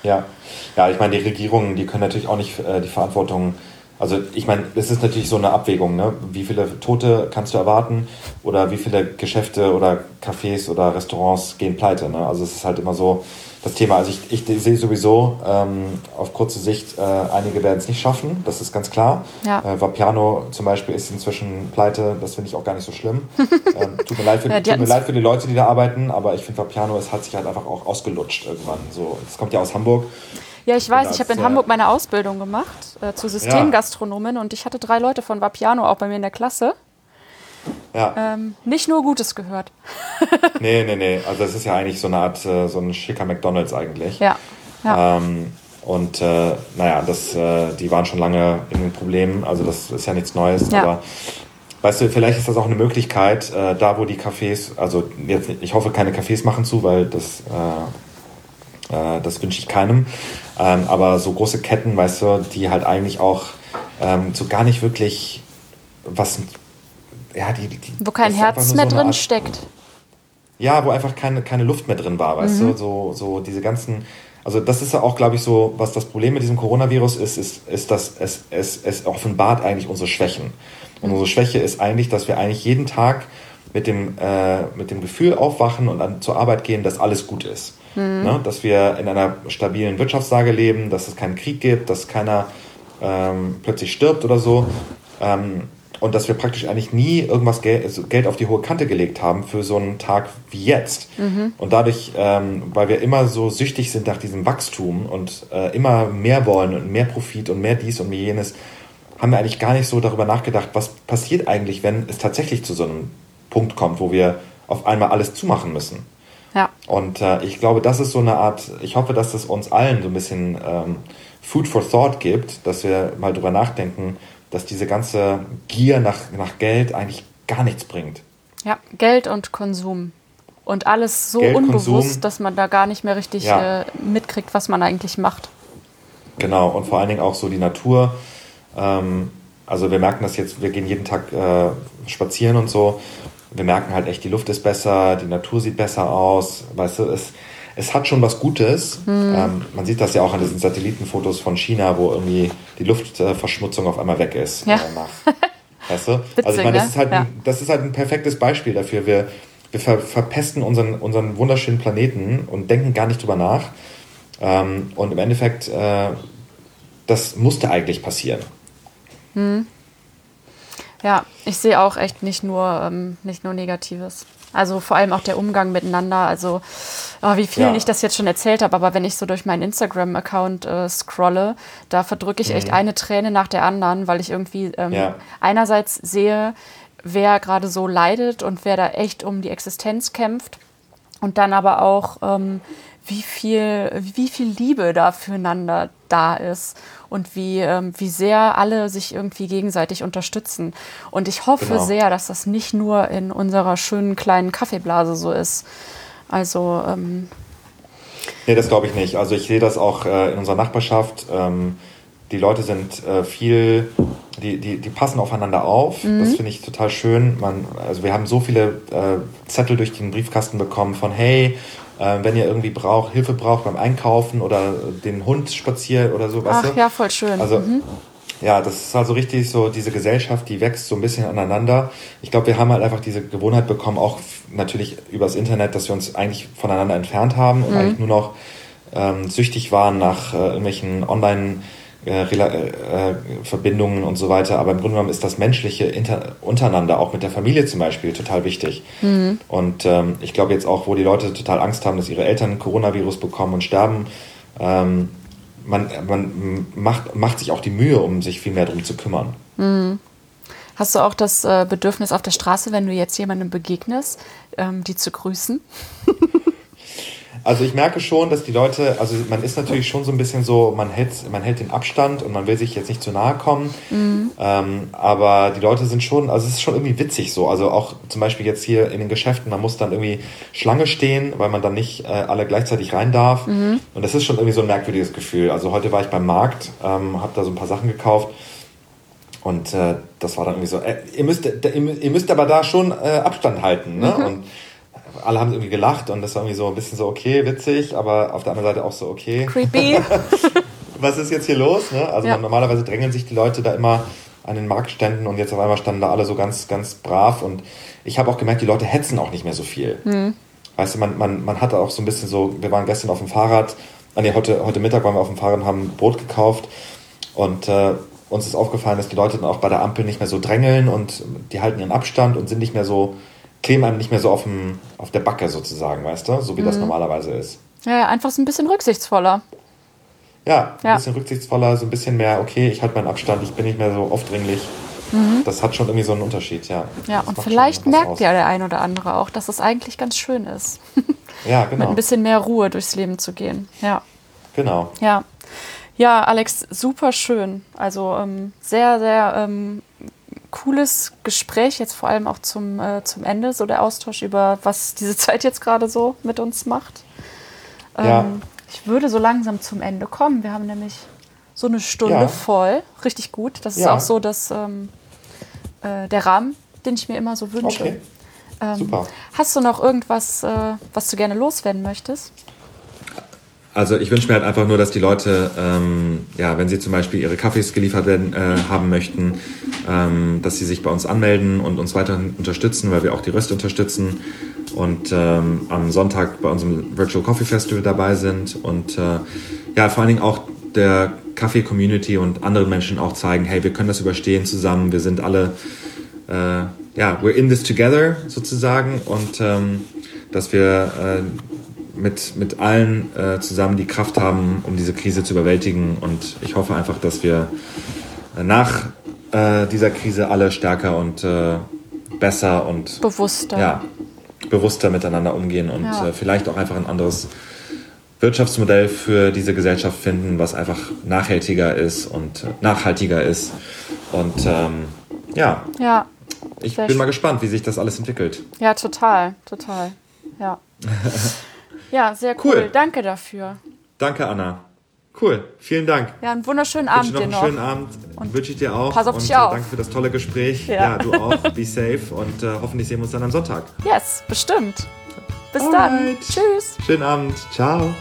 Ja, ja ich meine, die Regierungen, die können natürlich auch nicht äh, die Verantwortung Also ich meine, es ist natürlich so eine Abwägung, ne? wie viele Tote kannst du erwarten oder wie viele Geschäfte oder Cafés oder Restaurants gehen pleite. Ne? Also es ist halt immer so das Thema. Also ich, ich sehe sowieso ähm, auf kurze Sicht, äh, einige werden es nicht schaffen, das ist ganz klar. Ja. Äh, Vapiano zum Beispiel ist inzwischen pleite, das finde ich auch gar nicht so schlimm. ähm, tut, mir leid, für, ja, tut mir leid für die Leute, die da arbeiten, aber ich finde Vapiano, es hat sich halt einfach auch ausgelutscht irgendwann. So, das kommt ja aus Hamburg. Ja, ich weiß, ich habe in Hamburg meine Ausbildung gemacht äh, zur Systemgastronomin ja. und ich hatte drei Leute von Vapiano auch bei mir in der Klasse. Ja. Ähm, nicht nur Gutes gehört. nee, nee, nee. Also das ist ja eigentlich so eine Art, äh, so ein schicker McDonalds eigentlich. Ja. ja. Ähm, und äh, naja, das, äh, die waren schon lange in den Problemen, also das ist ja nichts Neues, ja. aber weißt du, vielleicht ist das auch eine Möglichkeit, äh, da wo die Cafés, also jetzt, ich hoffe, keine Cafés machen zu, weil das äh, äh, das wünsche ich keinem. Ähm, aber so große Ketten, weißt du, die halt eigentlich auch ähm, so gar nicht wirklich was. Ja, die, die, wo kein Herz mehr so drin Art, steckt. Ja, wo einfach keine, keine Luft mehr drin war, weißt mhm. du? So, so diese ganzen. Also das ist ja auch, glaube ich, so, was das Problem mit diesem Coronavirus ist, ist, ist dass es, es, es offenbart eigentlich unsere Schwächen. Und unsere Schwäche ist eigentlich, dass wir eigentlich jeden Tag mit dem, äh, mit dem Gefühl aufwachen und dann zur Arbeit gehen, dass alles gut ist. Mhm. Ne? Dass wir in einer stabilen Wirtschaftslage leben, dass es keinen Krieg gibt, dass keiner ähm, plötzlich stirbt oder so. Ähm, und dass wir praktisch eigentlich nie irgendwas Geld, also Geld auf die hohe Kante gelegt haben für so einen Tag wie jetzt. Mhm. Und dadurch, ähm, weil wir immer so süchtig sind nach diesem Wachstum und äh, immer mehr wollen und mehr Profit und mehr dies und mehr jenes, haben wir eigentlich gar nicht so darüber nachgedacht, was passiert eigentlich, wenn es tatsächlich zu so einem Punkt kommt, wo wir auf einmal alles zumachen müssen. Ja. Und äh, ich glaube, das ist so eine Art, ich hoffe, dass es uns allen so ein bisschen ähm, Food for Thought gibt, dass wir mal drüber nachdenken, dass diese ganze Gier nach, nach Geld eigentlich gar nichts bringt. Ja, Geld und Konsum. Und alles so Geld, unbewusst, Konsum, dass man da gar nicht mehr richtig ja. äh, mitkriegt, was man eigentlich macht. Genau, und vor allen Dingen auch so die Natur. Ähm, also wir merken das jetzt, wir gehen jeden Tag äh, spazieren und so wir merken halt echt, die Luft ist besser, die Natur sieht besser aus. Weißt du, es, es hat schon was Gutes. Mhm. Ähm, man sieht das ja auch an diesen Satellitenfotos von China, wo irgendwie die Luftverschmutzung auf einmal weg ist. Ja. Nach, weißt du? Witzig, also ich meine, das, ne? ist halt ja. ein, das ist halt ein perfektes Beispiel dafür. Wir, wir ver verpesten unseren, unseren wunderschönen Planeten und denken gar nicht drüber nach. Ähm, und im Endeffekt, äh, das musste eigentlich passieren. Mhm. Ja, ich sehe auch echt nicht nur, ähm, nicht nur Negatives. Also vor allem auch der Umgang miteinander. Also oh, wie viel ja. ich das jetzt schon erzählt habe, aber wenn ich so durch meinen Instagram-Account äh, scrolle, da verdrücke ich mhm. echt eine Träne nach der anderen, weil ich irgendwie ähm, ja. einerseits sehe, wer gerade so leidet und wer da echt um die Existenz kämpft. Und dann aber auch, ähm, wie, viel, wie viel Liebe da füreinander da ist und wie, ähm, wie sehr alle sich irgendwie gegenseitig unterstützen. Und ich hoffe genau. sehr, dass das nicht nur in unserer schönen kleinen Kaffeeblase so ist. Also. Ähm, nee, das glaube ich nicht. Also ich sehe das auch äh, in unserer Nachbarschaft. Ähm, die Leute sind äh, viel, die, die, die passen aufeinander auf. Mhm. Das finde ich total schön. Man, also wir haben so viele äh, Zettel durch den Briefkasten bekommen von hey, äh, wenn ihr irgendwie braucht, Hilfe braucht beim Einkaufen oder den Hund spaziert oder so. Ach du? ja, voll schön. Also, mhm. Ja, das ist also richtig so, diese Gesellschaft, die wächst so ein bisschen aneinander. Ich glaube, wir haben halt einfach diese Gewohnheit bekommen, auch natürlich übers Internet, dass wir uns eigentlich voneinander entfernt haben und mhm. eigentlich nur noch ähm, süchtig waren nach äh, irgendwelchen Online- Verbindungen und so weiter. Aber im Grunde genommen ist das Menschliche untereinander, auch mit der Familie zum Beispiel, total wichtig. Mhm. Und ähm, ich glaube jetzt auch, wo die Leute total Angst haben, dass ihre Eltern Coronavirus bekommen und sterben, ähm, man, man macht, macht sich auch die Mühe, um sich viel mehr darum zu kümmern. Mhm. Hast du auch das äh, Bedürfnis auf der Straße, wenn du jetzt jemandem begegnest, ähm, die zu grüßen? Also ich merke schon, dass die Leute, also man ist natürlich schon so ein bisschen so, man hält, man hält den Abstand und man will sich jetzt nicht zu nahe kommen. Mhm. Ähm, aber die Leute sind schon, also es ist schon irgendwie witzig so. Also auch zum Beispiel jetzt hier in den Geschäften, man muss dann irgendwie Schlange stehen, weil man dann nicht äh, alle gleichzeitig rein darf. Mhm. Und das ist schon irgendwie so ein merkwürdiges Gefühl. Also heute war ich beim Markt, ähm, habe da so ein paar Sachen gekauft. Und äh, das war dann irgendwie so, äh, ihr, müsst, ihr müsst aber da schon äh, Abstand halten. Ne? Mhm. Und alle haben irgendwie gelacht und das war irgendwie so ein bisschen so, okay, witzig, aber auf der anderen Seite auch so, okay. Creepy. was ist jetzt hier los? Ne? Also ja. normalerweise drängeln sich die Leute da immer an den Marktständen und jetzt auf einmal standen da alle so ganz, ganz brav und ich habe auch gemerkt, die Leute hetzen auch nicht mehr so viel. Mhm. Weißt du, man, man, man hatte auch so ein bisschen so, wir waren gestern auf dem Fahrrad, ah, nee, heute, heute Mittag waren wir auf dem Fahrrad und haben Brot gekauft und äh, uns ist aufgefallen, dass die Leute dann auch bei der Ampel nicht mehr so drängeln und die halten ihren Abstand und sind nicht mehr so, kleben einem nicht mehr so auf, dem, auf der Backe sozusagen, weißt du, so wie mhm. das normalerweise ist. Ja, einfach so ein bisschen rücksichtsvoller. Ja, ein ja. bisschen rücksichtsvoller, so ein bisschen mehr, okay, ich halte meinen Abstand, ich bin nicht mehr so aufdringlich. Mhm. Das hat schon irgendwie so einen Unterschied, ja. Ja, das und vielleicht merkt aus. ja der ein oder andere auch, dass es eigentlich ganz schön ist. ja, genau. Mit ein bisschen mehr Ruhe durchs Leben zu gehen. Ja. Genau. Ja. Ja, Alex, super schön. Also ähm, sehr, sehr ähm, cooles Gespräch, jetzt vor allem auch zum, äh, zum Ende, so der Austausch über, was diese Zeit jetzt gerade so mit uns macht. Ähm, ja. Ich würde so langsam zum Ende kommen. Wir haben nämlich so eine Stunde ja. voll. Richtig gut. Das ist ja. auch so dass, ähm, äh, der Rahmen, den ich mir immer so wünsche. Okay. Ähm, Super. Hast du noch irgendwas, äh, was du gerne loswerden möchtest? Also ich wünsche mir halt einfach nur, dass die Leute, ähm, ja, wenn sie zum Beispiel ihre Kaffees geliefert werden, äh, haben möchten, ähm, dass sie sich bei uns anmelden und uns weiterhin unterstützen, weil wir auch die Röste unterstützen und ähm, am Sonntag bei unserem Virtual Coffee Festival dabei sind und äh, ja, vor allen Dingen auch der Kaffee-Community und anderen Menschen auch zeigen, hey, wir können das überstehen zusammen, wir sind alle, äh, ja, we're in this together sozusagen und ähm, dass wir äh, mit, mit allen äh, zusammen die Kraft haben, um diese Krise zu überwältigen und ich hoffe einfach, dass wir nach äh, dieser Krise alle stärker und äh, besser und bewusster. Ja, bewusster miteinander umgehen und ja. äh, vielleicht auch einfach ein anderes Wirtschaftsmodell für diese Gesellschaft finden, was einfach nachhaltiger ist und äh, nachhaltiger ist. Und ähm, ja, ja ich bin mal gespannt, wie sich das alles entwickelt. Ja, total, total. Ja, ja sehr cool. cool. Danke dafür. Danke, Anna. Cool, vielen Dank. Ja, einen wunderschönen Abend dir noch. Einen schönen Abend und wünsche ich dir auch. Pass auf und dich auf. Danke für das tolle Gespräch. Ja, ja du auch. Be safe und äh, hoffentlich sehen wir uns dann am Sonntag. Yes, bestimmt. Bis Alright. dann. Tschüss. Schönen Abend. Ciao.